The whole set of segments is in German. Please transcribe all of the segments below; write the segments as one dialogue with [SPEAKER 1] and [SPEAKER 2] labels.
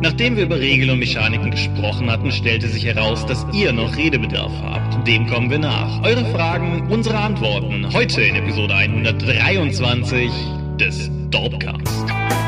[SPEAKER 1] Nachdem wir über Regeln und Mechaniken gesprochen hatten, stellte sich heraus, dass ihr noch Redebedarf habt. Dem kommen wir nach. Eure Fragen, unsere Antworten. Heute in Episode 123 des Dorpcast.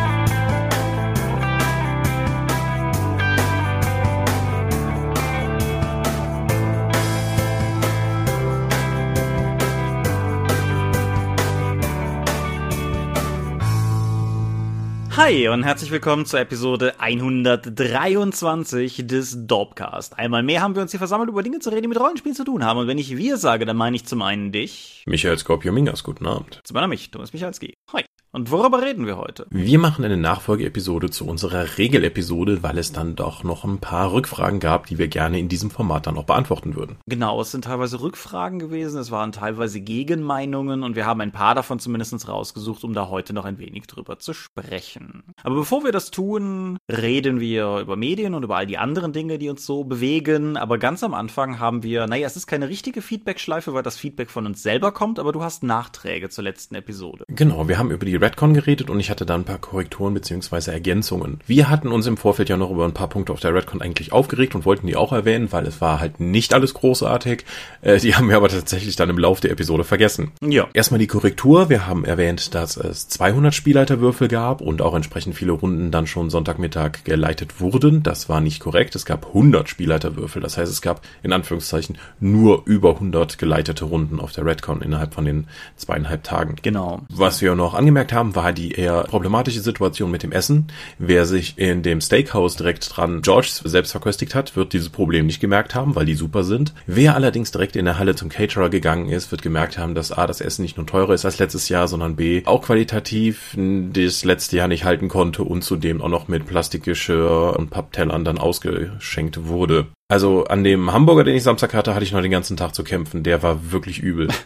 [SPEAKER 1] Hi und herzlich willkommen zur Episode 123 des Dorpcast. Einmal mehr haben wir uns hier versammelt, über Dinge zu reden, die mit Rollenspielen zu tun haben. Und wenn ich wir sage, dann meine ich zum einen dich.
[SPEAKER 2] Michael Skorpio-Mingas, guten Abend.
[SPEAKER 1] Zum anderen mich, Thomas Michalski. Hi. Und worüber reden wir heute?
[SPEAKER 2] Wir machen eine Nachfolgeepisode zu unserer Regelepisode, weil es dann doch noch ein paar Rückfragen gab, die wir gerne in diesem Format dann auch beantworten würden.
[SPEAKER 1] Genau, es sind teilweise Rückfragen gewesen, es waren teilweise Gegenmeinungen und wir haben ein paar davon zumindest rausgesucht, um da heute noch ein wenig drüber zu sprechen. Aber bevor wir das tun, reden wir über Medien und über all die anderen Dinge, die uns so bewegen. Aber ganz am Anfang haben wir, naja, es ist keine richtige Feedback-Schleife, weil das Feedback von uns selber kommt, aber du hast Nachträge zur letzten Episode.
[SPEAKER 2] Genau, wir haben über die Redcon geredet und ich hatte da ein paar Korrekturen beziehungsweise Ergänzungen. Wir hatten uns im Vorfeld ja noch über ein paar Punkte auf der Redcon eigentlich aufgeregt und wollten die auch erwähnen, weil es war halt nicht alles großartig. Äh, die haben wir aber tatsächlich dann im Laufe der Episode vergessen.
[SPEAKER 1] Ja.
[SPEAKER 2] Erstmal die Korrektur. Wir haben erwähnt, dass es 200 Spielleiterwürfel gab und auch entsprechend viele Runden dann schon Sonntagmittag geleitet wurden. Das war nicht korrekt. Es gab 100 Spielleiterwürfel. Das heißt, es gab in Anführungszeichen nur über 100 geleitete Runden auf der Redcon innerhalb von den zweieinhalb Tagen.
[SPEAKER 1] Genau.
[SPEAKER 2] Was wir noch angemerkt haben, war die eher problematische Situation mit dem Essen. Wer sich in dem Steakhouse direkt dran George selbst verköstigt hat, wird dieses Problem nicht gemerkt haben, weil die super sind. Wer allerdings direkt in der Halle zum Caterer gegangen ist, wird gemerkt haben, dass A, das Essen nicht nur teurer ist als letztes Jahr, sondern B, auch qualitativ das letzte Jahr nicht halten konnte und zudem auch noch mit Plastikgeschirr und Papptellern dann ausgeschenkt wurde. Also an dem Hamburger, den ich Samstag hatte, hatte ich noch den ganzen Tag zu kämpfen. Der war wirklich übel.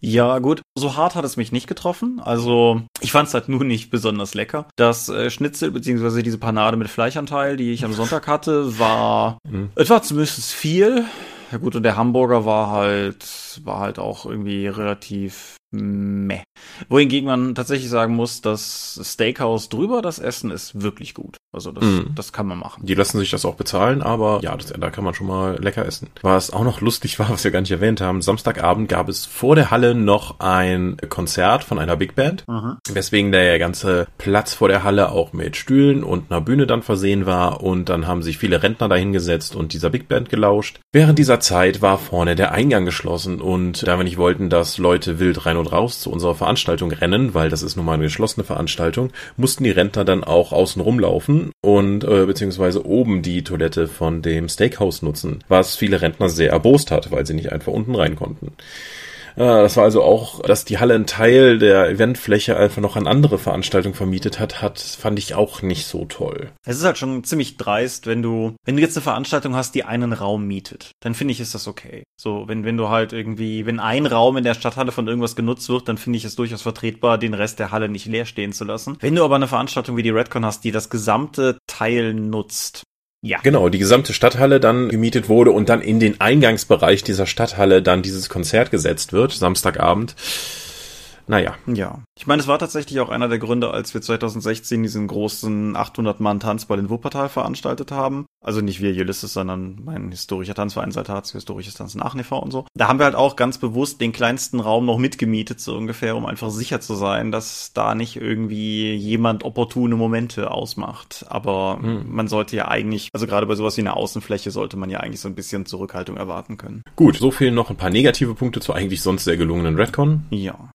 [SPEAKER 1] Ja, gut. So hart hat es mich nicht getroffen. Also, ich fand es halt nur nicht besonders lecker. Das äh, Schnitzel beziehungsweise diese Panade mit Fleischanteil, die ich am Sonntag hatte, war mhm. etwa zumindest viel. Ja gut, und der Hamburger war halt, war halt auch irgendwie relativ meh. Wohingegen man tatsächlich sagen muss, das Steakhouse drüber, das Essen ist wirklich gut. Also das, mm. das kann man machen.
[SPEAKER 2] Die lassen sich das auch bezahlen, aber ja, das, da kann man schon mal lecker essen. Was auch noch lustig war, was wir gar nicht erwähnt haben, Samstagabend gab es vor der Halle noch ein Konzert von einer Big Band, mhm. weswegen der ganze Platz vor der Halle auch mit Stühlen und einer Bühne dann versehen war und dann haben sich viele Rentner dahingesetzt und dieser Big Band gelauscht. Während dieser Zeit war vorne der Eingang geschlossen und da wir nicht wollten, dass Leute wild rein und raus zu unserer Veranstaltung rennen, weil das ist nun mal eine geschlossene Veranstaltung, mussten die Rentner dann auch außen rumlaufen und äh, beziehungsweise oben die Toilette von dem Steakhouse nutzen, was viele Rentner sehr erbost hat, weil sie nicht einfach unten rein konnten. Das war also auch, dass die Halle einen Teil der Eventfläche einfach noch an andere Veranstaltungen vermietet hat, hat, fand ich auch nicht so toll.
[SPEAKER 1] Es ist halt schon ziemlich dreist, wenn du, wenn du jetzt eine Veranstaltung hast, die einen Raum mietet, dann finde ich, ist das okay. So, wenn, wenn du halt irgendwie, wenn ein Raum in der Stadthalle von irgendwas genutzt wird, dann finde ich es durchaus vertretbar, den Rest der Halle nicht leer stehen zu lassen. Wenn du aber eine Veranstaltung wie die Redcon hast, die das gesamte Teil nutzt,
[SPEAKER 2] ja. Genau, die gesamte Stadthalle dann gemietet wurde und dann in den Eingangsbereich dieser Stadthalle dann dieses Konzert gesetzt wird, Samstagabend. Naja.
[SPEAKER 1] Ja. Ich meine, es war tatsächlich auch einer der Gründe, als wir 2016 diesen großen 800-Mann-Tanzball in Wuppertal veranstaltet haben. Also nicht wir Ulysses, sondern mein historischer Tanzverein Saltatio, historisches Tanzen Aachen e.V. und so. Da haben wir halt auch ganz bewusst den kleinsten Raum noch mitgemietet, so ungefähr, um einfach sicher zu sein, dass da nicht irgendwie jemand opportune Momente ausmacht. Aber hm. man sollte ja eigentlich, also gerade bei sowas wie einer Außenfläche sollte man ja eigentlich so ein bisschen Zurückhaltung erwarten können.
[SPEAKER 2] Gut, so fehlen noch ein paar negative Punkte zu eigentlich sonst sehr gelungenen Redcon.
[SPEAKER 1] Ja.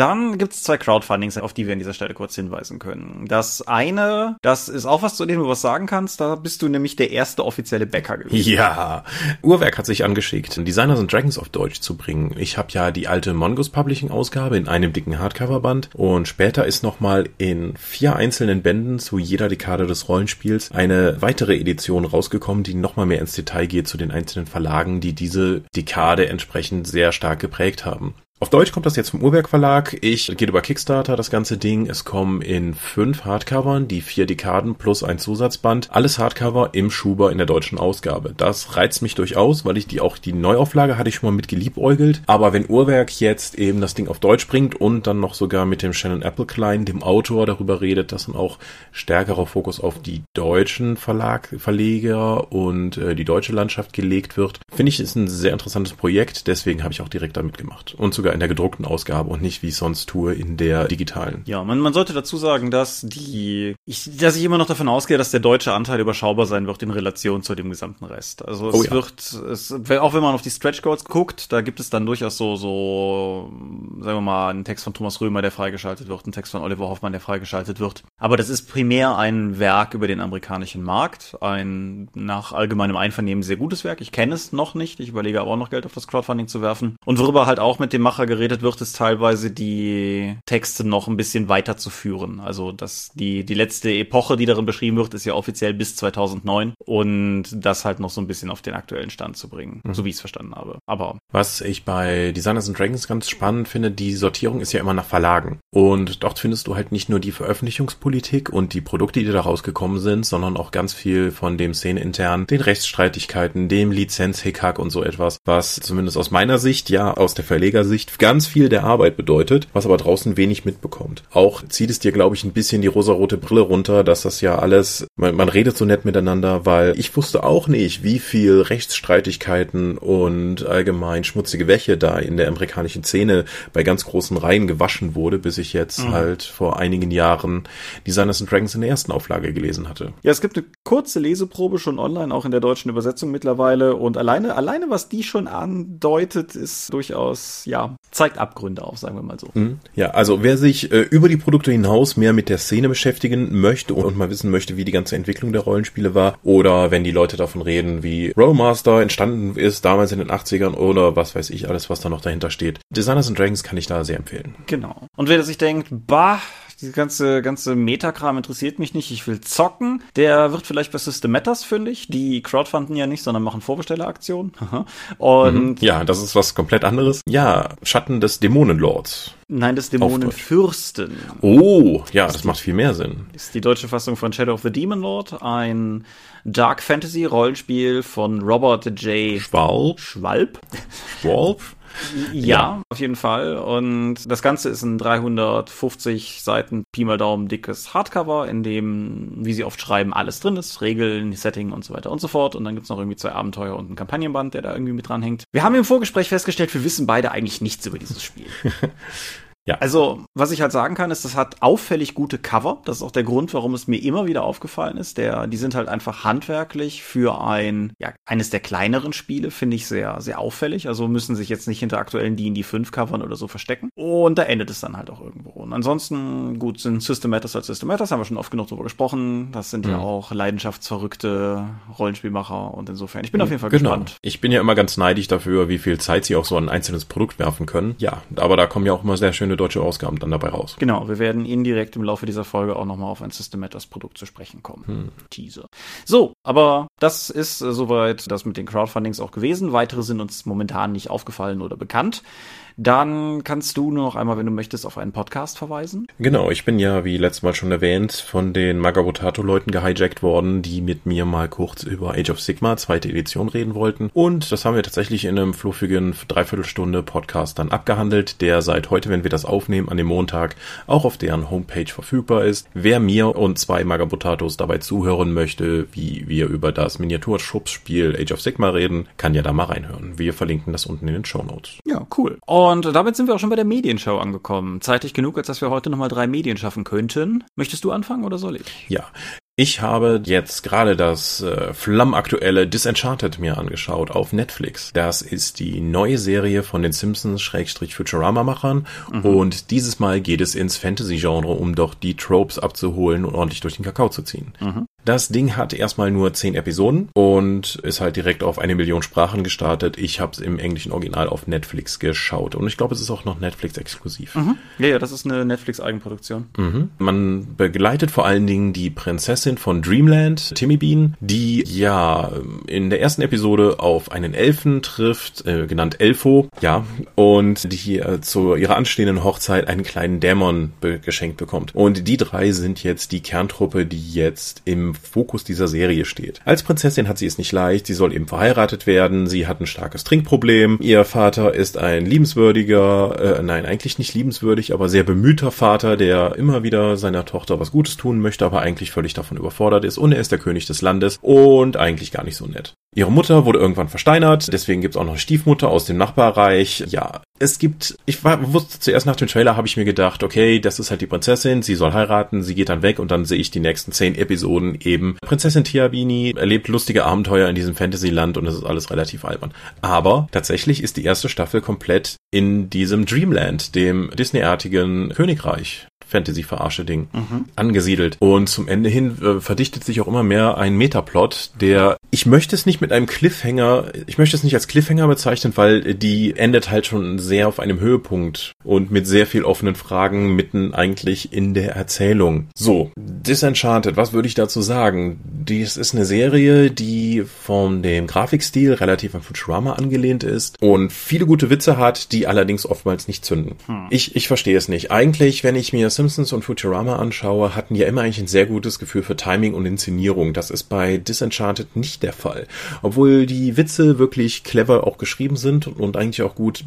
[SPEAKER 1] Dann gibt es zwei Crowdfundings, auf die wir an dieser Stelle kurz hinweisen können. Das eine, das ist auch was, zu dem du was sagen kannst. Da bist du nämlich der erste offizielle Bäcker gewesen.
[SPEAKER 2] Ja, Uhrwerk hat sich angeschickt, Designer and Dragons auf Deutsch zu bringen. Ich habe ja die alte Mongoose Publishing Ausgabe in einem dicken Hardcover-Band und später ist nochmal in vier einzelnen Bänden zu jeder Dekade des Rollenspiels eine weitere Edition rausgekommen, die nochmal mehr ins Detail geht zu den einzelnen Verlagen, die diese Dekade entsprechend sehr stark geprägt haben. Auf Deutsch kommt das jetzt vom Uhrwerk Verlag. Ich gehe über Kickstarter das ganze Ding. Es kommen in fünf Hardcovern, die vier Dekaden plus ein Zusatzband. Alles Hardcover im Schuber in der deutschen Ausgabe. Das reizt mich durchaus, weil ich die auch die Neuauflage hatte ich schon mal mit geliebäugelt. Aber wenn Uhrwerk jetzt eben das Ding auf Deutsch bringt und dann noch sogar mit dem Shannon Apple Klein, dem Autor, darüber redet, dass dann auch stärkerer Fokus auf die deutschen Verlag, Verleger und äh, die deutsche Landschaft gelegt wird, finde ich, ist ein sehr interessantes Projekt. Deswegen habe ich auch direkt damit gemacht. Und sogar in der gedruckten Ausgabe und nicht wie ich sonst tue in der digitalen.
[SPEAKER 1] Ja, man, man sollte dazu sagen, dass die, ich, dass ich immer noch davon ausgehe, dass der deutsche Anteil überschaubar sein wird in Relation zu dem gesamten Rest. Also es oh ja. wird, es, auch wenn man auf die Stretch Goals guckt, da gibt es dann durchaus so, so, sagen wir mal, einen Text von Thomas Römer, der freigeschaltet wird, einen Text von Oliver Hoffmann, der freigeschaltet wird. Aber das ist primär ein Werk über den amerikanischen Markt, ein nach allgemeinem Einvernehmen sehr gutes Werk. Ich kenne es noch nicht, ich überlege aber auch noch Geld auf das Crowdfunding zu werfen. Und worüber halt auch mit dem Macher geredet wird, ist teilweise die Texte noch ein bisschen weiterzuführen. Also, dass die, die letzte Epoche, die darin beschrieben wird, ist ja offiziell bis 2009 und das halt noch so ein bisschen auf den aktuellen Stand zu bringen, mhm. so wie ich es verstanden habe. Aber.
[SPEAKER 2] Was ich bei Designers and Dragons ganz spannend finde, die Sortierung ist ja immer nach Verlagen. Und dort findest du halt nicht nur die Veröffentlichungspolitik und die Produkte, die da rausgekommen sind, sondern auch ganz viel von dem Szene intern, den Rechtsstreitigkeiten, dem Lizenz-Hickhack und so etwas, was zumindest aus meiner Sicht, ja, aus der Verlegersicht ganz viel der Arbeit bedeutet, was aber draußen wenig mitbekommt. Auch zieht es dir, glaube ich, ein bisschen die rosarote Brille runter, dass das ja alles, man, man redet so nett miteinander, weil ich wusste auch nicht, wie viel Rechtsstreitigkeiten und allgemein schmutzige Wäsche da in der amerikanischen Szene bei ganz großen Reihen gewaschen wurde, bis ich jetzt mhm. halt vor einigen Jahren Designers and Dragons in der ersten Auflage gelesen hatte.
[SPEAKER 1] Ja, es gibt eine kurze Leseprobe schon online, auch in der deutschen Übersetzung mittlerweile und alleine, alleine was die schon andeutet, ist durchaus, ja, zeigt Abgründe auf, sagen wir mal so. Mhm.
[SPEAKER 2] Ja, also wer sich äh, über die Produkte hinaus mehr mit der Szene beschäftigen möchte und mal wissen möchte, wie die ganze Entwicklung der Rollenspiele war, oder wenn die Leute davon reden, wie Rollmaster entstanden ist damals in den 80ern oder was weiß ich alles, was da noch dahinter steht. Designers and Dragons kann ich da sehr empfehlen.
[SPEAKER 1] Genau. Und wer sich denkt, bah, diese ganze, ganze Metakram interessiert mich nicht. Ich will zocken. Der wird vielleicht bei System Matters fündig. Die crowdfunden ja nicht, sondern machen Vorbestelleraktionen.
[SPEAKER 2] Und mhm. ja, das ist was komplett anderes. Ja, Schatten des Dämonenlords.
[SPEAKER 1] Nein, des Dämonenfürsten.
[SPEAKER 2] Oh, ja, das macht viel mehr Sinn.
[SPEAKER 1] Ist die deutsche Fassung von Shadow of the Demon Lord, ein Dark Fantasy Rollenspiel von Robert J.
[SPEAKER 2] Schwalb.
[SPEAKER 1] Schwalb.
[SPEAKER 2] Schwalb.
[SPEAKER 1] Ja, ja, auf jeden Fall. Und das Ganze ist ein 350 Seiten Pi mal Daumen dickes Hardcover, in dem, wie sie oft schreiben, alles drin ist. Regeln, Setting und so weiter und so fort. Und dann gibt's noch irgendwie zwei Abenteuer und ein Kampagnenband, der da irgendwie mit dran hängt. Wir haben im Vorgespräch festgestellt, wir wissen beide eigentlich nichts über dieses Spiel. Ja. Also, was ich halt sagen kann, ist, das hat auffällig gute Cover. Das ist auch der Grund, warum es mir immer wieder aufgefallen ist. Der, die sind halt einfach handwerklich für ein, ja, eines der kleineren Spiele, finde ich sehr, sehr auffällig. Also müssen sich jetzt nicht hinter aktuellen D&D 5 Covern oder so verstecken. Und da endet es dann halt auch irgendwo. Und ansonsten, gut, sind System Matters als System Matters, haben wir schon oft genug drüber gesprochen. Das sind mhm. ja auch leidenschaftsverrückte Rollenspielmacher und insofern, ich bin auf jeden Fall genau. gespannt.
[SPEAKER 2] Ich bin ja immer ganz neidig dafür, wie viel Zeit sie auf so ein einzelnes Produkt werfen können. Ja, aber da kommen ja auch immer sehr schöne deutsche Ausgaben dann dabei raus.
[SPEAKER 1] Genau, wir werden indirekt im Laufe dieser Folge auch nochmal auf ein System Matters Produkt zu sprechen kommen. Hm. Teaser. So, aber das ist äh, soweit das mit den Crowdfundings auch gewesen. Weitere sind uns momentan nicht aufgefallen oder bekannt. Dann kannst du nur noch einmal, wenn du möchtest, auf einen Podcast verweisen.
[SPEAKER 2] Genau, ich bin ja, wie letztes Mal schon erwähnt, von den Magabotato-Leuten gehijackt worden, die mit mir mal kurz über Age of Sigma, zweite Edition, reden wollten. Und das haben wir tatsächlich in einem fluffigen Dreiviertelstunde Podcast dann abgehandelt, der seit heute, wenn wir das aufnehmen, an dem Montag auch auf deren Homepage verfügbar ist. Wer mir und zwei Magabotatos dabei zuhören möchte, wie wir über das Miniaturschubsspiel Age of Sigma reden, kann ja da mal reinhören. Wir verlinken das unten in den Show Notes.
[SPEAKER 1] Ja, cool. Und und damit sind wir auch schon bei der Medienshow angekommen. Zeitig genug, als dass wir heute nochmal drei Medien schaffen könnten. Möchtest du anfangen oder soll ich?
[SPEAKER 2] Ja, ich habe jetzt gerade das äh, flammaktuelle Disenchanted mir angeschaut auf Netflix. Das ist die neue Serie von den Simpsons-Futurama-Machern mhm. und dieses Mal geht es ins Fantasy-Genre, um doch die Tropes abzuholen und ordentlich durch den Kakao zu ziehen. Mhm. Das Ding hat erstmal nur zehn Episoden und ist halt direkt auf eine Million Sprachen gestartet. Ich habe es im englischen Original auf Netflix geschaut und ich glaube, es ist auch noch Netflix exklusiv.
[SPEAKER 1] Mhm. Ja, ja, das ist eine Netflix Eigenproduktion.
[SPEAKER 2] Mhm. Man begleitet vor allen Dingen die Prinzessin von Dreamland, Timmy Bean, die ja in der ersten Episode auf einen Elfen trifft, äh, genannt Elfo, ja, und die äh, zu ihrer anstehenden Hochzeit einen kleinen Dämon be geschenkt bekommt. Und die drei sind jetzt die Kerntruppe, die jetzt im Fokus dieser Serie steht. Als Prinzessin hat sie es nicht leicht, sie soll eben verheiratet werden, sie hat ein starkes Trinkproblem, ihr Vater ist ein liebenswürdiger, äh, nein, eigentlich nicht liebenswürdig, aber sehr bemühter Vater, der immer wieder seiner Tochter was Gutes tun möchte, aber eigentlich völlig davon überfordert ist und er ist der König des Landes und eigentlich gar nicht so nett. Ihre Mutter wurde irgendwann versteinert, deswegen gibt's auch noch eine Stiefmutter aus dem Nachbarreich. Ja, es gibt, ich war, wusste zuerst nach dem Trailer, habe ich mir gedacht, okay, das ist halt die Prinzessin, sie soll heiraten, sie geht dann weg und dann sehe ich die nächsten zehn Episoden eben. Prinzessin Tiabini erlebt lustige Abenteuer in diesem Fantasyland und es ist alles relativ albern. Aber tatsächlich ist die erste Staffel komplett in diesem Dreamland, dem Disney-artigen Königreich Fantasy-Verarsche-Ding mhm. angesiedelt. Und zum Ende hin äh, verdichtet sich auch immer mehr ein Metaplot, der, ich möchte es nicht mit einem Cliffhanger, ich möchte es nicht als Cliffhanger bezeichnen, weil die endet halt schon sehr auf einem Höhepunkt und mit sehr viel offenen Fragen mitten eigentlich in der Erzählung. So, Disenchanted, was würde ich dazu sagen? Dies ist eine Serie, die von dem Grafikstil relativ an Futurama angelehnt ist und viele gute Witze hat, die allerdings oftmals nicht zünden. Hm. Ich, ich verstehe es nicht. Eigentlich, wenn ich mir Simpsons und Futurama anschaue, hatten ja immer eigentlich ein sehr gutes Gefühl für Timing und Inszenierung. Das ist bei Disenchanted nicht der Fall. Obwohl die Witze wirklich clever auch geschrieben sind und eigentlich auch gut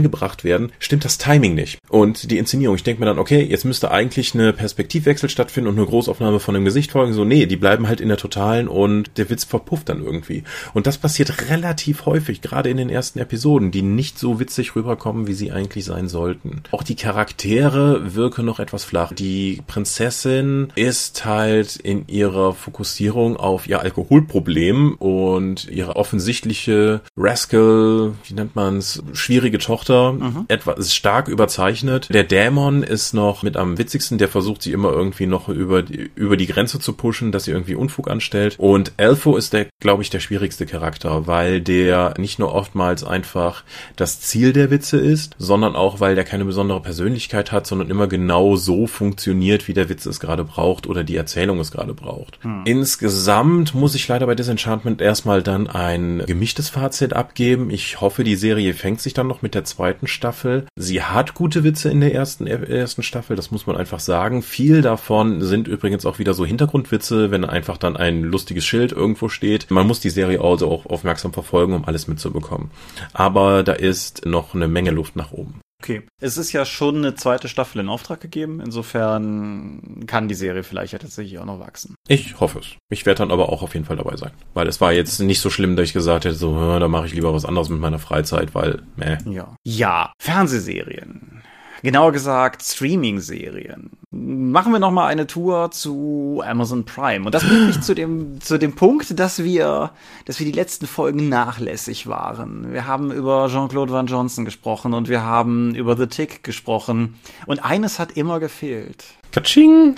[SPEAKER 2] reingebracht werden, stimmt das Timing nicht. Und die Inszenierung, ich denke mir dann, okay, jetzt müsste eigentlich eine Perspektivwechsel stattfinden und eine Großaufnahme von dem Gesicht folgen. So, nee, die bleiben halt in der Totalen und der Witz verpufft dann irgendwie. Und das passiert relativ häufig, gerade in den ersten Episoden, die nicht so witzig rüberkommen, wie sie eigentlich sein sollten. Auch die Charaktere wirken noch etwas etwas flach. Die Prinzessin ist halt in ihrer Fokussierung auf ihr Alkoholproblem und ihre offensichtliche Rascal, wie nennt man's, schwierige Tochter, mhm. etwas stark überzeichnet. Der Dämon ist noch mit am witzigsten, der versucht sie immer irgendwie noch über die, über die Grenze zu pushen, dass sie irgendwie Unfug anstellt. Und Elfo ist der, glaube ich, der schwierigste Charakter, weil der nicht nur oftmals einfach das Ziel der Witze ist, sondern auch, weil der keine besondere Persönlichkeit hat, sondern immer genau so funktioniert, wie der Witz es gerade braucht oder die Erzählung es gerade braucht. Hm. Insgesamt muss ich leider bei Disenchantment erstmal dann ein gemischtes Fazit abgeben. Ich hoffe, die Serie fängt sich dann noch mit der zweiten Staffel. Sie hat gute Witze in der ersten, ersten Staffel, das muss man einfach sagen. Viel davon sind übrigens auch wieder so Hintergrundwitze, wenn einfach dann ein lustiges Schild irgendwo steht. Man muss die Serie also auch aufmerksam verfolgen, um alles mitzubekommen. Aber da ist noch eine Menge Luft nach oben.
[SPEAKER 1] Okay. Es ist ja schon eine zweite Staffel in Auftrag gegeben. Insofern kann die Serie vielleicht ja tatsächlich auch noch wachsen.
[SPEAKER 2] Ich hoffe es. Ich werde dann aber auch auf jeden Fall dabei sein. Weil es war jetzt nicht so schlimm, dass ich gesagt hätte, so, da mache ich lieber was anderes mit meiner Freizeit, weil, meh.
[SPEAKER 1] Ja. Ja, Fernsehserien genauer gesagt Streaming-Serien. Machen wir noch mal eine Tour zu Amazon Prime und das bringt mich zu dem zu dem Punkt, dass wir dass wir die letzten Folgen nachlässig waren. Wir haben über Jean-Claude Van Johnson gesprochen und wir haben über The Tick gesprochen und eines hat immer gefehlt.
[SPEAKER 2] Katsching!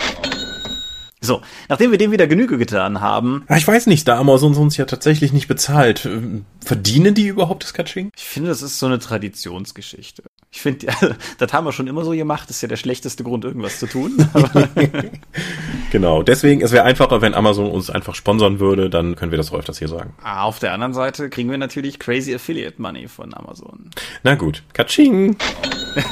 [SPEAKER 1] So, nachdem wir dem wieder Genüge getan haben.
[SPEAKER 2] Ich weiß nicht, da Amazon uns ja tatsächlich nicht bezahlt. Verdienen die überhaupt das Katsching?
[SPEAKER 1] Ich finde, das ist so eine Traditionsgeschichte. Ich finde, das haben wir schon immer so gemacht. Das ist ja der schlechteste Grund, irgendwas zu tun.
[SPEAKER 2] genau. Deswegen, es wäre einfacher, wenn Amazon uns einfach sponsern würde, dann können wir das öfters hier sagen.
[SPEAKER 1] Ah, auf der anderen Seite kriegen wir natürlich crazy Affiliate Money von Amazon.
[SPEAKER 2] Na gut. Katsching!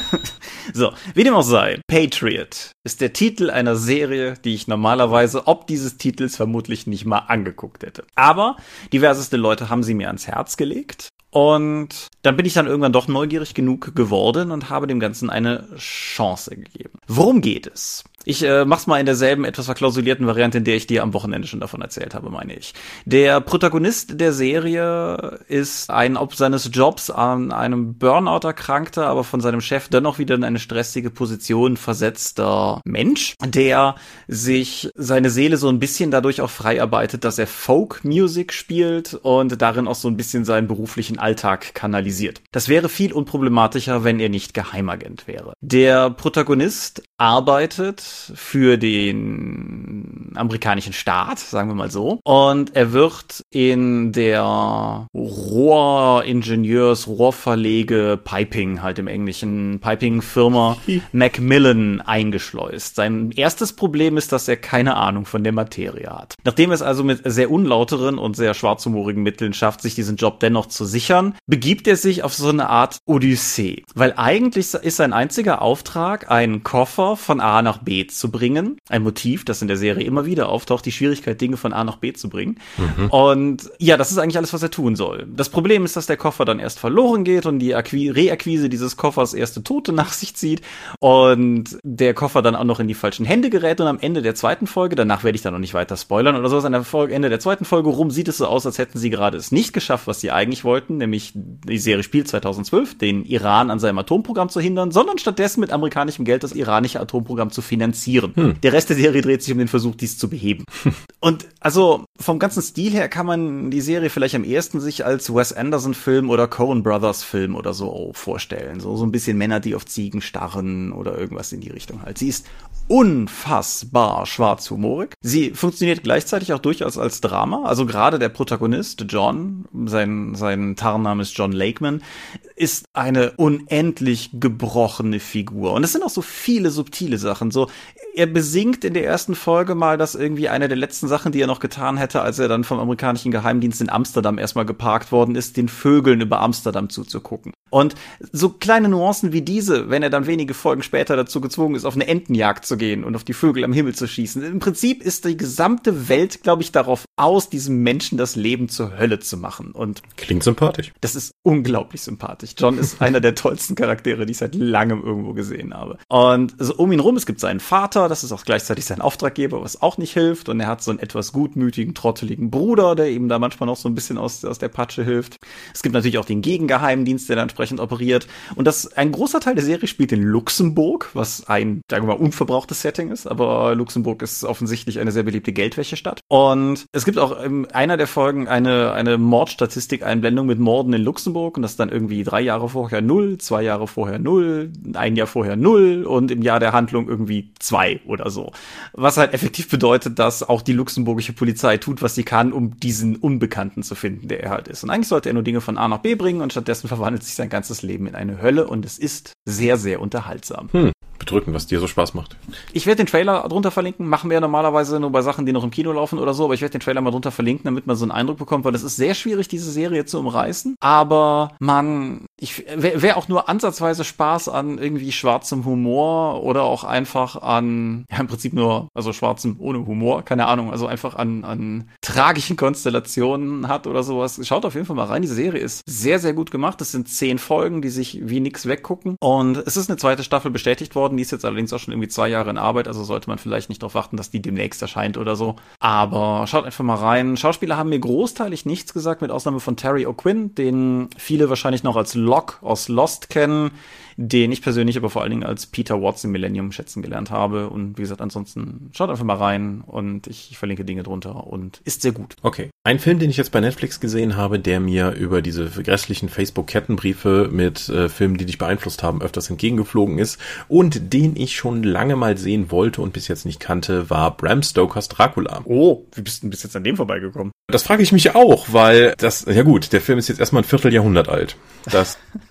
[SPEAKER 1] so, wie dem auch sei. Patriot ist der Titel einer Serie, die ich normalerweise ob dieses Titels vermutlich nicht mal angeguckt hätte. Aber diverseste Leute haben sie mir ans Herz gelegt und dann bin ich dann irgendwann doch neugierig genug geworden und habe dem Ganzen eine Chance gegeben. Worum geht es? Ich äh, mach's mal in derselben etwas verklausulierten Variante, in der ich dir am Wochenende schon davon erzählt habe, meine ich. Der Protagonist der Serie ist ein ob seines Jobs an einem Burnout erkrankter, aber von seinem Chef dennoch wieder in eine stressige Position versetzter Mensch, der sich seine Seele so ein bisschen dadurch auch frei arbeitet, dass er Folk Music spielt und darin auch so ein bisschen seinen beruflichen Alltag kanalisiert. Das wäre viel unproblematischer, wenn er nicht Geheimagent wäre. Der Protagonist arbeitet für den amerikanischen Staat, sagen wir mal so. Und er wird in der Rohringenieurs, Rohrverlege Piping, halt im Englischen, Piping-Firma Macmillan eingeschleust. Sein erstes Problem ist, dass er keine Ahnung von der Materie hat. Nachdem er es also mit sehr unlauteren und sehr schwarzhumorigen Mitteln schafft, sich diesen Job dennoch zu sichern, begibt er sich auf so eine Art Odyssee. Weil eigentlich ist sein einziger Auftrag, einen Koffer von A nach B zu bringen. Ein Motiv, das in der Serie immer wieder auftaucht, die Schwierigkeit, Dinge von A nach B zu bringen. Mhm. Und ja, das ist eigentlich alles, was er tun soll. Das Problem ist, dass der Koffer dann erst verloren geht und die Reakquise dieses Koffers erste Tote nach sich zieht und der Koffer dann auch noch in die falschen Hände gerät und am Ende der zweiten Folge, danach werde ich da noch nicht weiter spoilern oder sowas, Folge, Ende der zweiten Folge rum sieht es so aus, als hätten sie gerade es nicht geschafft, was sie eigentlich wollten, nämlich die Serie spielt 2012, den Iran an seinem Atomprogramm zu hindern, sondern stattdessen mit amerikanischem Geld das iranische Atomprogramm zu finanzieren. Hm. Der Rest der Serie dreht sich um den Versuch, dies zu beheben. und also vom ganzen Stil her kann man die Serie vielleicht am ehesten sich als Wes Anderson Film oder Coen Brothers Film oder so vorstellen. So, so ein bisschen Männer, die auf Ziegen starren oder irgendwas in die Richtung halt. Sie ist unfassbar schwarzhumorig. Sie funktioniert gleichzeitig auch durchaus als Drama. Also gerade der Protagonist, John, sein, sein Tarnname ist John Lakeman, ist eine unendlich gebrochene Figur. Und es sind auch so viele subtile Sachen. So, er besingt in der ersten Folge mal, dass irgendwie eine der letzten Sachen, die er noch getan hätte, als er dann vom amerikanischen Geheimdienst in Amsterdam erstmal geparkt worden ist, den Vögeln über Amsterdam zuzugucken. Und so kleine Nuancen wie diese, wenn er dann wenige Folgen später dazu gezwungen ist, auf eine Entenjagd zu gehen und auf die Vögel am Himmel zu schießen. Im Prinzip ist die gesamte Welt, glaube ich, darauf aus, diesem Menschen das Leben zur Hölle zu machen. Und
[SPEAKER 2] klingt sympathisch.
[SPEAKER 1] Das ist unglaublich sympathisch. John ist einer der tollsten Charaktere, die ich seit langem irgendwo gesehen habe. Und also um ihn rum, es gibt seinen Vater, das ist auch gleichzeitig sein Auftraggeber, was auch nicht hilft. Und er hat so einen etwas gutmütigen, trotteligen Bruder, der ihm da manchmal noch so ein bisschen aus, aus der Patsche hilft. Es gibt natürlich auch den Gegengeheimdienst, der dann entsprechend operiert. Und das, ein großer Teil der Serie spielt in Luxemburg, was ein, sagen wir mal, unverbrauchtes Setting ist. Aber Luxemburg ist offensichtlich eine sehr beliebte Geldwäschestadt. Und es gibt auch in einer der Folgen eine, eine Mordstatistik-Einblendung mit Morden in Luxemburg. Und das dann irgendwie drei Jahre vorher null, zwei Jahre vorher null, ein Jahr vorher null und im Jahr der Handlung irgendwie zwei oder so. Was halt effektiv bedeutet, dass auch die luxemburgische Polizei tut, was sie kann, um diesen Unbekannten zu finden, der er halt ist. Und eigentlich sollte er nur Dinge von A nach B bringen und stattdessen verwandelt sich sein ganzes Leben in eine Hölle und es ist sehr, sehr unterhaltsam.
[SPEAKER 2] Hm bedrücken, was dir so Spaß macht.
[SPEAKER 1] Ich werde den Trailer drunter verlinken. Machen wir ja normalerweise nur bei Sachen, die noch im Kino laufen oder so, aber ich werde den Trailer mal drunter verlinken, damit man so einen Eindruck bekommt, weil es ist sehr schwierig, diese Serie zu umreißen. Aber man, ich, wer, wer auch nur ansatzweise Spaß an irgendwie schwarzem Humor oder auch einfach an, ja im Prinzip nur, also schwarzem ohne Humor, keine Ahnung, also einfach an, an tragischen Konstellationen hat oder sowas, schaut auf jeden Fall mal rein. Diese Serie ist sehr, sehr gut gemacht. Es sind zehn Folgen, die sich wie nix weggucken. Und es ist eine zweite Staffel bestätigt worden. Die ist jetzt allerdings auch schon irgendwie zwei Jahre in Arbeit, also sollte man vielleicht nicht darauf warten, dass die demnächst erscheint oder so. Aber schaut einfach mal rein. Schauspieler haben mir großteilig nichts gesagt, mit Ausnahme von Terry O'Quinn, den viele wahrscheinlich noch als Locke aus Lost kennen den ich persönlich aber vor allen Dingen als Peter Watts im Millennium schätzen gelernt habe. Und wie gesagt, ansonsten schaut einfach mal rein und ich, ich verlinke Dinge drunter und ist sehr gut.
[SPEAKER 2] Okay. Ein Film, den ich jetzt bei Netflix gesehen habe, der mir über diese grässlichen Facebook-Kettenbriefe mit äh, Filmen, die dich beeinflusst haben, öfters entgegengeflogen ist und den ich schon lange mal sehen wollte und bis jetzt nicht kannte, war Bram Stokers Dracula.
[SPEAKER 1] Oh, wie bist du bis jetzt an dem vorbeigekommen?
[SPEAKER 2] Das frage ich mich auch, weil das, ja gut, der Film ist jetzt erstmal ein Vierteljahrhundert alt. Das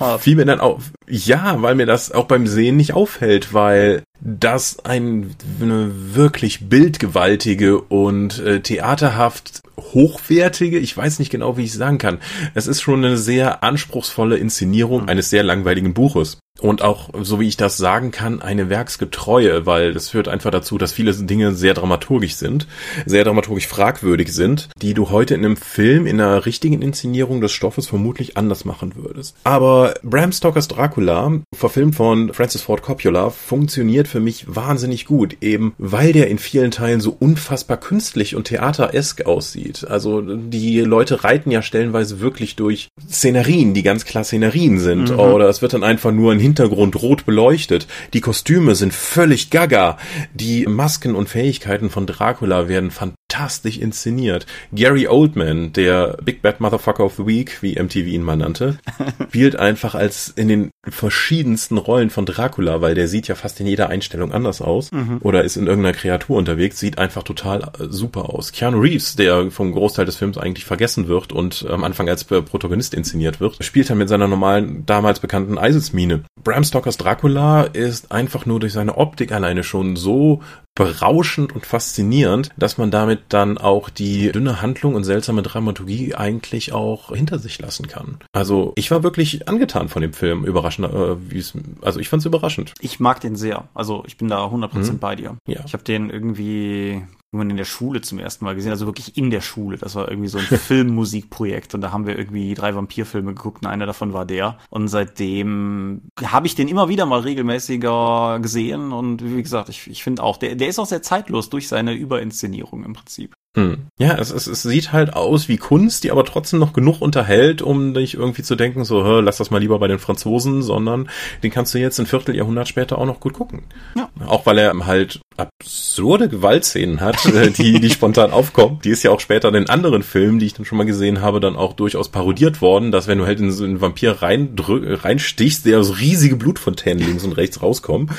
[SPEAKER 2] Hart. Fiel mir dann auf. Ja, weil mir das auch beim Sehen nicht auffällt, weil das ein, eine wirklich bildgewaltige und äh, theaterhaft hochwertige, ich weiß nicht genau, wie ich sagen kann. Es ist schon eine sehr anspruchsvolle Inszenierung eines sehr langweiligen Buches und auch, so wie ich das sagen kann, eine werksgetreue, weil das führt einfach dazu, dass viele Dinge sehr dramaturgisch sind, sehr dramaturgisch fragwürdig sind, die du heute in einem Film, in einer richtigen Inszenierung des Stoffes vermutlich anders machen würdest. Aber Bram Stokers Dracula, verfilmt von Francis Ford Coppola, funktioniert für mich wahnsinnig gut, eben weil der in vielen Teilen so unfassbar künstlich und theateresk aussieht. Also die Leute reiten ja stellenweise wirklich durch Szenerien, die ganz klar Szenerien sind, mhm. oder es wird dann einfach nur ein Hintergrund rot beleuchtet. Die Kostüme sind völlig gaga. Die Masken und Fähigkeiten von Dracula werden fantastisch fantastisch inszeniert. Gary Oldman, der Big Bad Motherfucker of the Week, wie MTV ihn mal nannte, spielt einfach als in den verschiedensten Rollen von Dracula, weil der sieht ja fast in jeder Einstellung anders aus mhm. oder ist in irgendeiner Kreatur unterwegs, sieht einfach total äh, super aus. Keanu Reeves, der vom Großteil des Films eigentlich vergessen wird und am Anfang als Protagonist inszeniert wird, spielt er mit seiner normalen, damals bekannten Eisesmine. Bram Stokers Dracula ist einfach nur durch seine Optik alleine schon so berauschend und faszinierend, dass man damit dann auch die dünne Handlung und seltsame Dramaturgie eigentlich auch hinter sich lassen kann. Also ich war wirklich angetan von dem Film, überraschend, äh, wie es, also ich fand es überraschend.
[SPEAKER 1] Ich mag den sehr, also ich bin da 100% mhm. bei dir. Ja. Ich habe den irgendwie irgendwann in der Schule zum ersten Mal gesehen, also wirklich in der Schule. Das war irgendwie so ein Filmmusikprojekt und da haben wir irgendwie drei Vampirfilme geguckt und einer davon war der. Und seitdem habe ich den immer wieder mal regelmäßiger gesehen und wie gesagt, ich, ich finde auch, der, der ist auch sehr zeitlos durch seine Überinszenierung im Prinzip.
[SPEAKER 2] Hm. Ja, es, es, es sieht halt aus wie Kunst, die aber trotzdem noch genug unterhält, um nicht irgendwie zu denken, so, hör, lass das mal lieber bei den Franzosen, sondern den kannst du jetzt ein Vierteljahrhundert später auch noch gut gucken. Ja. Auch weil er halt absurde Gewaltszenen hat, äh, die, die spontan aufkommen. Die ist ja auch später in den anderen Filmen, die ich dann schon mal gesehen habe, dann auch durchaus parodiert worden, dass wenn du halt in so einen Vampir rein reinstichst, der so riesige Blutfontänen links und rechts rauskommen.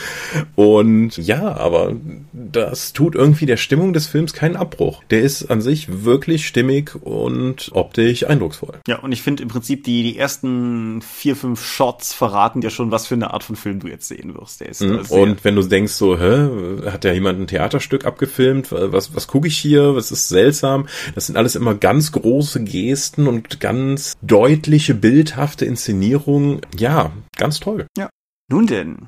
[SPEAKER 2] Und ja, aber das tut irgendwie der Stimmung des Films keinen Abbruch. Der ist an sich wirklich stimmig und optisch eindrucksvoll.
[SPEAKER 1] Ja, und ich finde im Prinzip die, die ersten vier, fünf Shots verraten ja schon, was für eine Art von Film du jetzt sehen wirst. Der
[SPEAKER 2] ist mhm. Und wenn du denkst so, hä, hat ja jemand ein Theaterstück abgefilmt? Was, was gucke ich hier? Was ist seltsam? Das sind alles immer ganz große Gesten und ganz deutliche, bildhafte Inszenierungen. Ja, ganz toll.
[SPEAKER 1] Ja. Nun denn,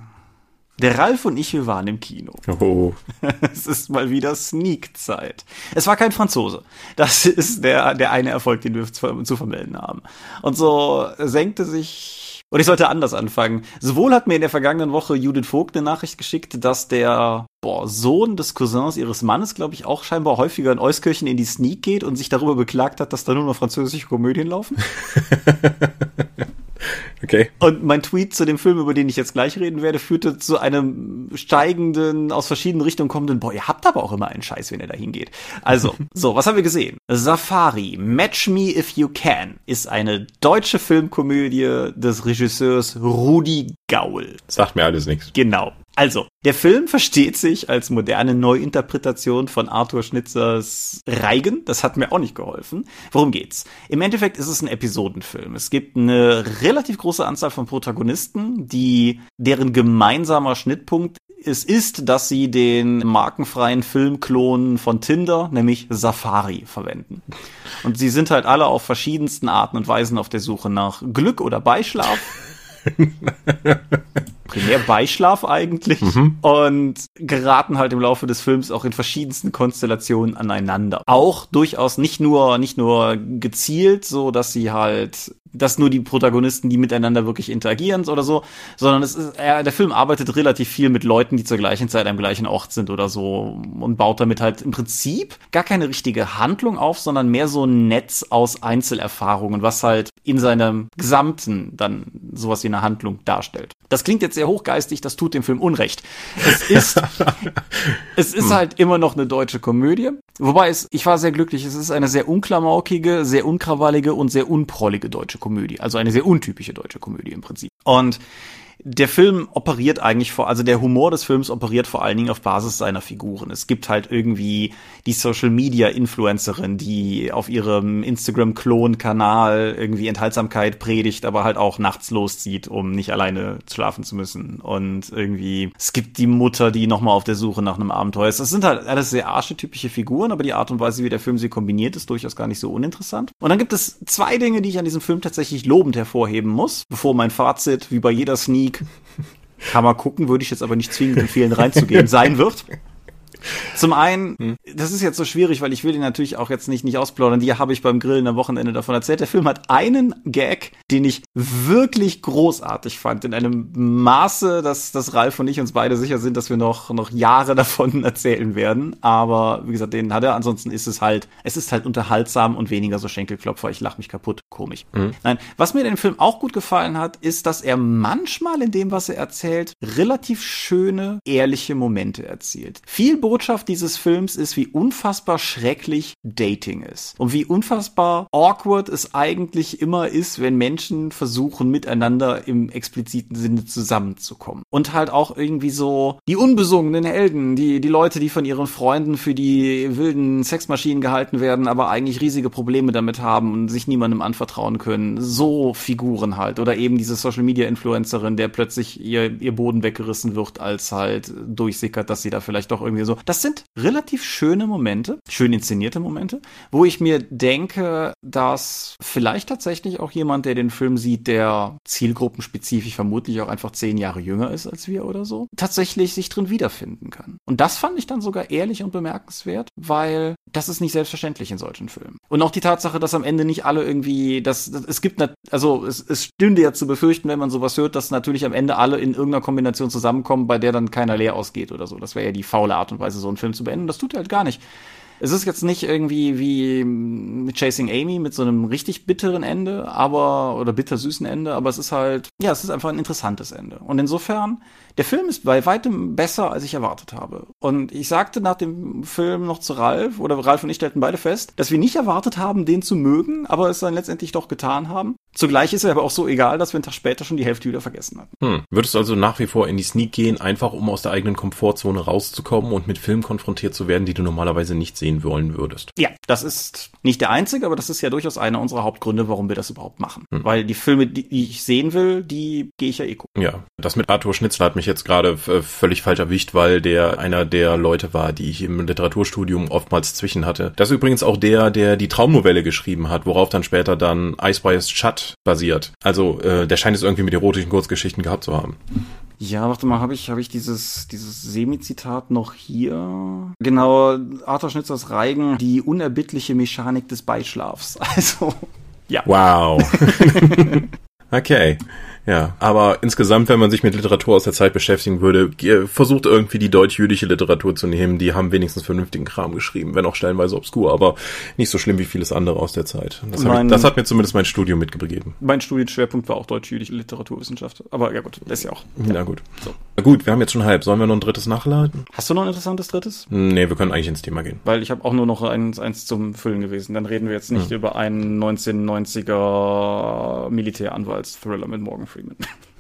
[SPEAKER 1] der Ralf und ich, wir waren im Kino. Oh. es ist mal wieder Sneak-Zeit. Es war kein Franzose. Das ist der, der eine Erfolg, den wir zu, zu vermelden haben. Und so senkte sich und ich sollte anders anfangen. Sowohl hat mir in der vergangenen Woche Judith Vogt eine Nachricht geschickt, dass der boah, Sohn des Cousins ihres Mannes, glaube ich, auch scheinbar häufiger in Euskirchen in die Sneak geht und sich darüber beklagt hat, dass da nur noch französische Komödien laufen. Okay. Und mein Tweet zu dem Film, über den ich jetzt gleich reden werde, führte zu einem steigenden, aus verschiedenen Richtungen kommenden, boah, ihr habt aber auch immer einen Scheiß, wenn ihr da hingeht. Also, so, was haben wir gesehen? Safari, Match Me If You Can, ist eine deutsche Filmkomödie des Regisseurs Rudi Gaul.
[SPEAKER 2] Sagt mir alles nichts.
[SPEAKER 1] Genau. Also, der Film versteht sich als moderne Neuinterpretation von Arthur Schnitzers Reigen. Das hat mir auch nicht geholfen. Worum geht's? Im Endeffekt ist es ein Episodenfilm. Es gibt eine relativ große Anzahl von Protagonisten, die, deren gemeinsamer Schnittpunkt es ist, dass sie den markenfreien Filmklon von Tinder, nämlich Safari, verwenden. Und sie sind halt alle auf verschiedensten Arten und Weisen auf der Suche nach Glück oder Beischlaf. primär Beischlaf eigentlich mhm. und geraten halt im Laufe des Films auch in verschiedensten Konstellationen aneinander. Auch durchaus nicht nur nicht nur gezielt, so dass sie halt dass nur die Protagonisten, die miteinander wirklich interagieren oder so, sondern es ist, er, der Film arbeitet relativ viel mit Leuten, die zur gleichen Zeit am gleichen Ort sind oder so und baut damit halt im Prinzip gar keine richtige Handlung auf, sondern mehr so ein Netz aus Einzelerfahrungen, was halt in seinem Gesamten dann sowas wie eine Handlung darstellt. Das klingt jetzt sehr hochgeistig, das tut dem Film Unrecht. Es ist, es ist hm. halt immer noch eine deutsche Komödie. Wobei es, ich war sehr glücklich, es ist eine sehr unklamaukige, sehr unkrawallige und sehr unprollige deutsche Komödie. Also eine sehr untypische deutsche Komödie im Prinzip. Und der Film operiert eigentlich vor, also der Humor des Films operiert vor allen Dingen auf Basis seiner Figuren. Es gibt halt irgendwie die Social Media Influencerin, die auf ihrem Instagram-Klon-Kanal irgendwie Enthaltsamkeit predigt, aber halt auch nachts loszieht, um nicht alleine schlafen zu müssen. Und irgendwie, es gibt die Mutter, die nochmal auf der Suche nach einem Abenteuer ist. Das sind halt alles sehr archetypische Figuren, aber die Art und Weise, wie der Film sie kombiniert, ist durchaus gar nicht so uninteressant. Und dann gibt es zwei Dinge, die ich an diesem Film tatsächlich lobend hervorheben muss, bevor mein Fazit, wie bei jeder Sneak, kann man gucken, würde ich jetzt aber nicht zwingend empfehlen, reinzugehen, sein wird. Zum einen, hm. das ist jetzt so schwierig, weil ich will ihn natürlich auch jetzt nicht, nicht ausplaudern. Die habe ich beim Grillen am Wochenende davon erzählt. Der Film hat einen Gag, den ich wirklich großartig fand. In einem Maße, dass, dass Ralf und ich uns beide sicher sind, dass wir noch, noch Jahre davon erzählen werden. Aber wie gesagt, den hat er. Ansonsten ist es halt, es ist halt unterhaltsam und weniger so Schenkelklopfer. Ich lache mich kaputt. Komisch. Mhm. Nein, was mir in dem Film auch gut gefallen hat, ist, dass er manchmal in dem, was er erzählt, relativ schöne, ehrliche Momente erzielt. Viel Botschaft dieses Films ist, wie unfassbar schrecklich Dating ist. Und wie unfassbar awkward es eigentlich immer ist, wenn Menschen versuchen, miteinander im expliziten Sinne zusammenzukommen. Und halt auch irgendwie so die unbesungenen Helden, die, die Leute, die von ihren Freunden für die wilden Sexmaschinen gehalten werden, aber eigentlich riesige Probleme damit haben und sich niemandem anvertrauen können. So Figuren halt. Oder eben diese Social Media Influencerin, der plötzlich ihr, ihr Boden weggerissen wird, als halt durchsickert, dass sie da vielleicht doch irgendwie so. Das sind relativ schöne Momente, schön inszenierte Momente, wo ich mir denke, dass vielleicht tatsächlich auch jemand, der den Film sieht, der zielgruppenspezifisch vermutlich auch einfach zehn Jahre jünger ist als wir oder so, tatsächlich sich drin wiederfinden kann. Und das fand ich dann sogar ehrlich und bemerkenswert, weil das ist nicht selbstverständlich in solchen Filmen. Und auch die Tatsache, dass am Ende nicht alle irgendwie, dass, es gibt, also es, es stünde ja zu befürchten, wenn man sowas hört, dass natürlich am Ende alle in irgendeiner Kombination zusammenkommen, bei der dann keiner leer ausgeht oder so. Das wäre ja die faule Art und Weise, so einen Film zu beenden. Das tut er halt gar nicht. Es ist jetzt nicht irgendwie wie Chasing Amy mit so einem richtig bitteren Ende, aber, oder bittersüßen Ende, aber es ist halt, ja, es ist einfach ein interessantes Ende. Und insofern, der Film ist bei weitem besser, als ich erwartet habe. Und ich sagte nach dem Film noch zu Ralf, oder Ralf und ich stellten beide fest, dass wir nicht erwartet haben, den zu mögen, aber es dann letztendlich doch getan haben. Zugleich ist er aber auch so egal, dass wir einen Tag später schon die Hälfte wieder vergessen hatten.
[SPEAKER 2] Hm. Würdest du also nach wie vor in die Sneak gehen, einfach um aus der eigenen Komfortzone rauszukommen und mit Filmen konfrontiert zu werden, die du normalerweise nicht sehen wollen würdest?
[SPEAKER 1] Ja, das ist nicht der einzige, aber das ist ja durchaus einer unserer Hauptgründe, warum wir das überhaupt machen. Hm. Weil die Filme, die ich sehen will, die gehe ich ja eh gucken.
[SPEAKER 2] Ja, das mit Arthur Schnitzler hat mich jetzt gerade völlig falsch erwischt, weil der einer der Leute war, die ich im Literaturstudium oftmals zwischen hatte. Das ist übrigens auch der, der die Traumnovelle geschrieben hat, worauf dann später dann Ice Bias Shut basiert. Also äh, der scheint es irgendwie mit erotischen Kurzgeschichten gehabt zu haben.
[SPEAKER 1] Ja, warte mal, habe ich, hab ich dieses, dieses Semi-Zitat noch hier? Genau, Arthur Schnitzers Reigen, die unerbittliche Mechanik des Beischlafs. Also, ja.
[SPEAKER 2] Wow. okay. Ja, aber insgesamt, wenn man sich mit Literatur aus der Zeit beschäftigen würde, versucht irgendwie die deutsch-jüdische Literatur zu nehmen. Die haben wenigstens vernünftigen Kram geschrieben, wenn auch stellenweise obskur, aber nicht so schlimm wie vieles andere aus der Zeit. Das, mein, ich, das hat mir zumindest mein Studium mitgegeben.
[SPEAKER 1] Mein Studienschwerpunkt war auch deutsch-jüdische Literaturwissenschaft. Aber ja gut, ist ja auch.
[SPEAKER 2] Ja. Na gut. So. Na gut, wir haben jetzt schon halb. Sollen wir noch ein drittes nachladen?
[SPEAKER 1] Hast du noch ein interessantes drittes?
[SPEAKER 2] Nee, wir können eigentlich ins Thema gehen.
[SPEAKER 1] Weil ich habe auch nur noch eins, eins zum Füllen gewesen. Dann reden wir jetzt nicht hm. über einen 1990er Militäranwaltsthriller mit Morgan Freeman. Freeman.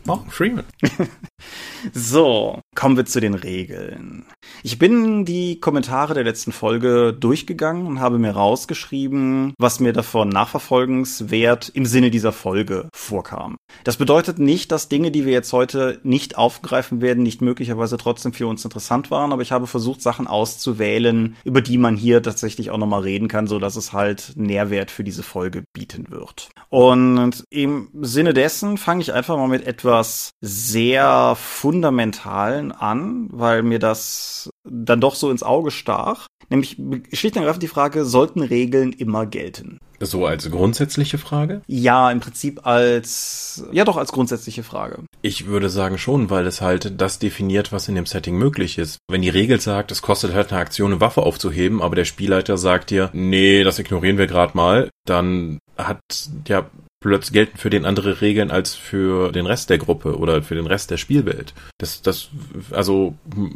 [SPEAKER 2] Morgan Freeman.
[SPEAKER 1] so, kommen wir zu den Regeln. Ich bin die Kommentare der letzten Folge durchgegangen und habe mir rausgeschrieben, was mir davon nachverfolgenswert im Sinne dieser Folge vorkam. Das bedeutet nicht, dass Dinge, die wir jetzt heute nicht aufgreifen werden, nicht möglicherweise trotzdem für uns interessant waren, aber ich habe versucht, Sachen auszuwählen, über die man hier tatsächlich auch nochmal reden kann, so dass es halt Nährwert für diese Folge bieten wird. Und im Sinne dessen fange ich einfach mal mit etwas sehr Fundamentalen an, weil mir das dann doch so ins Auge stach. Nämlich schlicht und ergreifend die Frage, sollten Regeln immer gelten?
[SPEAKER 2] So als grundsätzliche Frage?
[SPEAKER 1] Ja, im Prinzip als, ja doch als grundsätzliche Frage.
[SPEAKER 2] Ich würde sagen schon, weil es halt das definiert, was in dem Setting möglich ist. Wenn die Regel sagt, es kostet halt eine Aktion, eine Waffe aufzuheben, aber der Spielleiter sagt dir, nee, das ignorieren wir gerade mal, dann hat ja plötzlich gelten für den andere Regeln als für den Rest der Gruppe oder für den Rest der Spielwelt. Das, das, also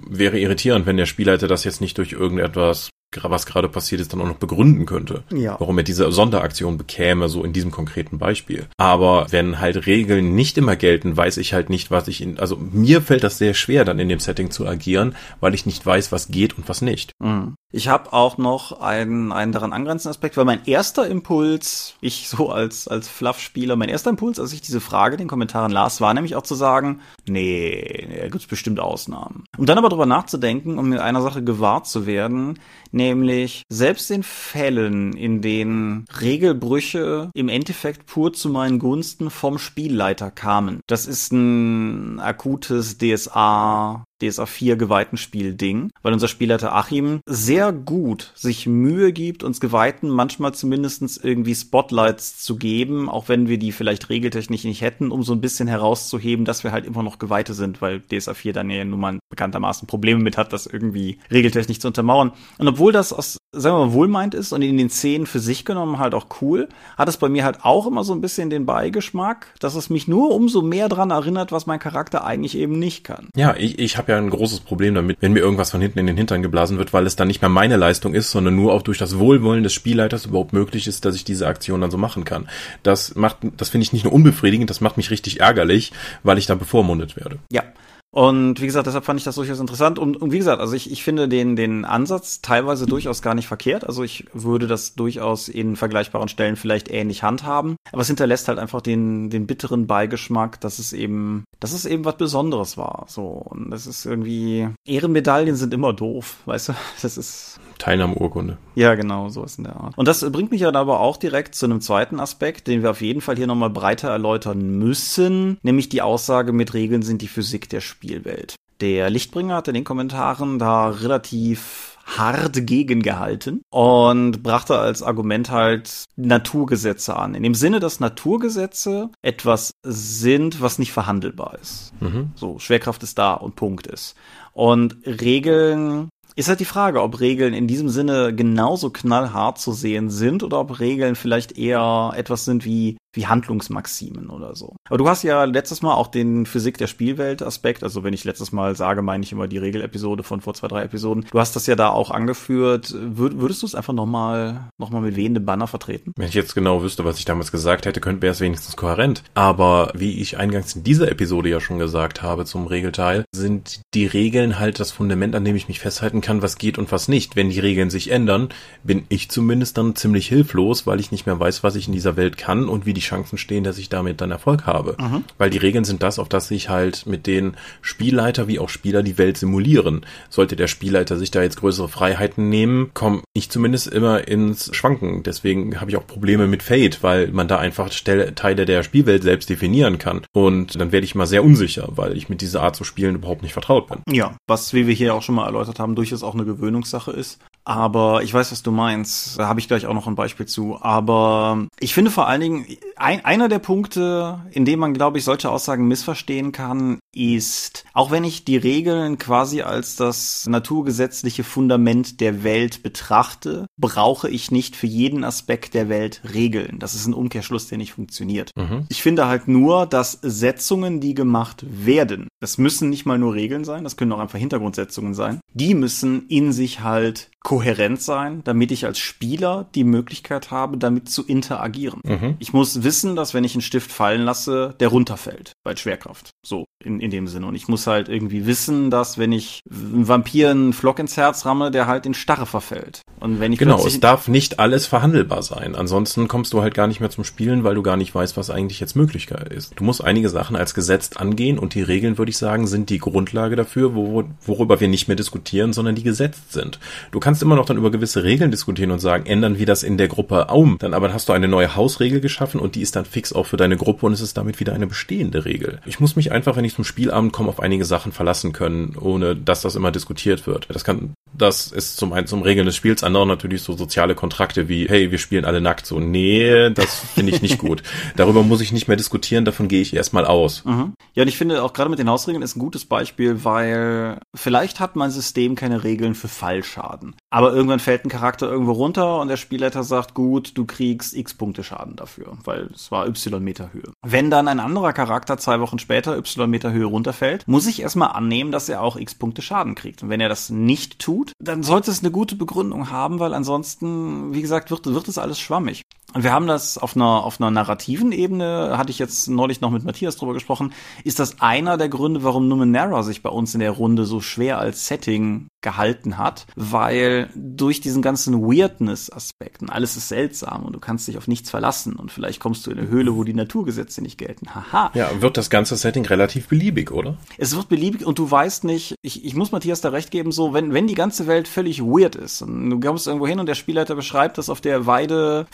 [SPEAKER 2] wäre irritierend, wenn der Spielleiter das jetzt nicht durch irgendetwas was gerade passiert ist, dann auch noch begründen könnte. Ja. Warum er diese Sonderaktion bekäme, so in diesem konkreten Beispiel. Aber wenn halt Regeln nicht immer gelten, weiß ich halt nicht, was ich in, also mir fällt das sehr schwer, dann in dem Setting zu agieren, weil ich nicht weiß, was geht und was nicht.
[SPEAKER 1] Mhm. Ich habe auch noch einen, einen daran angrenzenden Aspekt, weil mein erster Impuls, ich so als, als Fluff-Spieler, mein erster Impuls, als ich diese Frage in den Kommentaren las, war nämlich auch zu sagen, nee, da gibt's bestimmt Ausnahmen. Um dann aber drüber nachzudenken, um mit einer Sache gewahrt zu werden, nämlich selbst in Fällen, in denen Regelbrüche im Endeffekt pur zu meinen Gunsten vom Spielleiter kamen. Das ist ein akutes DSA DSA 4 geweihten Spiel Ding, weil unser Spielleiter Achim sehr gut sich Mühe gibt, uns Geweihten manchmal zumindestens irgendwie Spotlights zu geben, auch wenn wir die vielleicht regeltechnisch nicht hätten, um so ein bisschen herauszuheben, dass wir halt immer noch Geweihte sind, weil DSA 4 dann ja nun mal bekanntermaßen Probleme mit hat, das irgendwie regeltechnisch zu untermauern. Und obwohl das aus, sagen wir mal, wohlmeint ist und in den Szenen für sich genommen halt auch cool, hat es bei mir halt auch immer so ein bisschen den Beigeschmack, dass es mich nur umso mehr dran erinnert, was mein Charakter eigentlich eben nicht kann.
[SPEAKER 2] Ja, ich, ich habe ja ein großes Problem damit, wenn mir irgendwas von hinten in den Hintern geblasen wird, weil es dann nicht mehr meine Leistung ist, sondern nur auch durch das Wohlwollen des Spielleiters überhaupt möglich ist, dass ich diese Aktion dann so machen kann. Das macht, das finde ich nicht nur unbefriedigend, das macht mich richtig ärgerlich, weil ich dann bevormundet werde.
[SPEAKER 1] Ja. Und wie gesagt, deshalb fand ich das durchaus interessant. Und, und wie gesagt, also ich, ich finde den, den Ansatz teilweise durchaus gar nicht verkehrt. Also ich würde das durchaus in vergleichbaren Stellen vielleicht ähnlich handhaben. Aber es hinterlässt halt einfach den, den bitteren Beigeschmack, dass es eben, dass es eben was Besonderes war. So. Und das ist irgendwie, Ehrenmedaillen sind immer doof, weißt du? Das ist,
[SPEAKER 2] Teilnahmeurkunde.
[SPEAKER 1] Ja, genau, so ist in der Art. Und das bringt mich ja aber auch direkt zu einem zweiten Aspekt, den wir auf jeden Fall hier nochmal breiter erläutern müssen, nämlich die Aussage, mit Regeln sind die Physik der Spielwelt. Der Lichtbringer hat in den Kommentaren da relativ hart gegengehalten und brachte als Argument halt Naturgesetze an. In dem Sinne, dass Naturgesetze etwas sind, was nicht verhandelbar ist. Mhm. So, Schwerkraft ist da und Punkt ist. Und Regeln ist halt die Frage, ob Regeln in diesem Sinne genauso knallhart zu sehen sind oder ob Regeln vielleicht eher etwas sind wie wie Handlungsmaximen oder so. Aber du hast ja letztes Mal auch den Physik der Spielwelt Aspekt, also wenn ich letztes Mal sage, meine ich immer die Regelepisode von vor zwei, drei Episoden. Du hast das ja da auch angeführt. Wür würdest du es einfach nochmal noch mal mit wehendem Banner vertreten?
[SPEAKER 2] Wenn ich jetzt genau wüsste, was ich damals gesagt hätte, könnte wäre es wenigstens kohärent. Aber wie ich eingangs in dieser Episode ja schon gesagt habe zum Regelteil, sind die Regeln halt das Fundament, an dem ich mich festhalten kann, was geht und was nicht. Wenn die Regeln sich ändern, bin ich zumindest dann ziemlich hilflos, weil ich nicht mehr weiß, was ich in dieser Welt kann und wie die die Chancen stehen, dass ich damit dann Erfolg habe. Mhm. Weil die Regeln sind das, auf das sich halt mit den Spielleiter wie auch Spieler die Welt simulieren. Sollte der Spielleiter sich da jetzt größere Freiheiten nehmen, komme ich zumindest immer ins Schwanken. Deswegen habe ich auch Probleme mit Fate, weil man da einfach Teile der Spielwelt selbst definieren kann. Und dann werde ich mal sehr unsicher, weil ich mit dieser Art zu spielen überhaupt nicht vertraut bin.
[SPEAKER 1] Ja, was, wie wir hier auch schon mal erläutert haben, durchaus auch eine Gewöhnungssache ist. Aber ich weiß, was du meinst. Da habe ich gleich auch noch ein Beispiel zu. Aber ich finde vor allen Dingen, ein, einer der Punkte, in dem man, glaube ich, solche Aussagen missverstehen kann, ist, auch wenn ich die Regeln quasi als das naturgesetzliche Fundament der Welt betrachte, brauche ich nicht für jeden Aspekt der Welt Regeln. Das ist ein Umkehrschluss, der nicht funktioniert. Mhm. Ich finde halt nur, dass Setzungen, die gemacht werden, das müssen nicht mal nur Regeln sein, das können auch einfach Hintergrundsetzungen sein, die müssen in sich halt kohärent sein, damit ich als Spieler die Möglichkeit habe, damit zu interagieren. Mhm. Ich muss wissen, dass wenn ich einen Stift fallen lasse, der runterfällt bei Schwerkraft. So, in, in dem Sinne. Und ich muss halt irgendwie wissen, dass wenn ich einem Vampir einen Flock ins Herz ramme, der halt in Starre verfällt. Und wenn ich
[SPEAKER 2] Genau, es darf nicht alles verhandelbar sein. Ansonsten kommst du halt gar nicht mehr zum Spielen, weil du gar nicht weißt, was eigentlich jetzt Möglichkeit ist. Du musst einige Sachen als gesetzt angehen und die Regeln, würde ich sagen, sind die Grundlage dafür, wo, worüber wir nicht mehr diskutieren, sondern die gesetzt sind. Du kannst kannst immer noch dann über gewisse Regeln diskutieren und sagen, ändern wir das in der Gruppe um. Dann aber hast du eine neue Hausregel geschaffen und die ist dann fix auch für deine Gruppe und es ist damit wieder eine bestehende Regel. Ich muss mich einfach, wenn ich zum Spielabend komme, auf einige Sachen verlassen können, ohne dass das immer diskutiert wird. Das kann, das ist zum einen zum Regeln des Spiels, anderen natürlich so soziale Kontrakte wie, hey, wir spielen alle nackt. So, nee, das finde ich nicht gut. Darüber muss ich nicht mehr diskutieren, davon gehe ich erstmal aus.
[SPEAKER 1] Mhm. Ja, und ich finde auch gerade mit den Hausregeln ist ein gutes Beispiel, weil vielleicht hat mein System keine Regeln für Fallschaden. Aber irgendwann fällt ein Charakter irgendwo runter und der Spielleiter sagt, gut, du kriegst x Punkte Schaden dafür, weil es war y Meter Höhe. Wenn dann ein anderer Charakter zwei Wochen später y Meter Höhe runterfällt, muss ich erstmal annehmen, dass er auch x Punkte Schaden kriegt. Und wenn er das nicht tut, dann sollte es eine gute Begründung haben, weil ansonsten, wie gesagt, wird, wird es alles schwammig. Und wir haben das auf einer, auf einer narrativen Ebene, hatte ich jetzt neulich noch mit Matthias drüber gesprochen, ist das einer der Gründe, warum Numenera sich bei uns in der Runde so schwer als Setting gehalten hat, weil durch diesen ganzen Weirdness-Aspekten, alles ist seltsam und du kannst dich auf nichts verlassen und vielleicht kommst du in eine Höhle, wo die Naturgesetze nicht gelten. Haha.
[SPEAKER 2] Ja, wird das ganze Setting relativ beliebig, oder?
[SPEAKER 1] Es wird beliebig und du weißt nicht, ich, ich muss Matthias da recht geben, so, wenn, wenn die ganze Welt völlig weird ist und du kommst irgendwo hin und der Spielleiter beschreibt, dass auf der Weide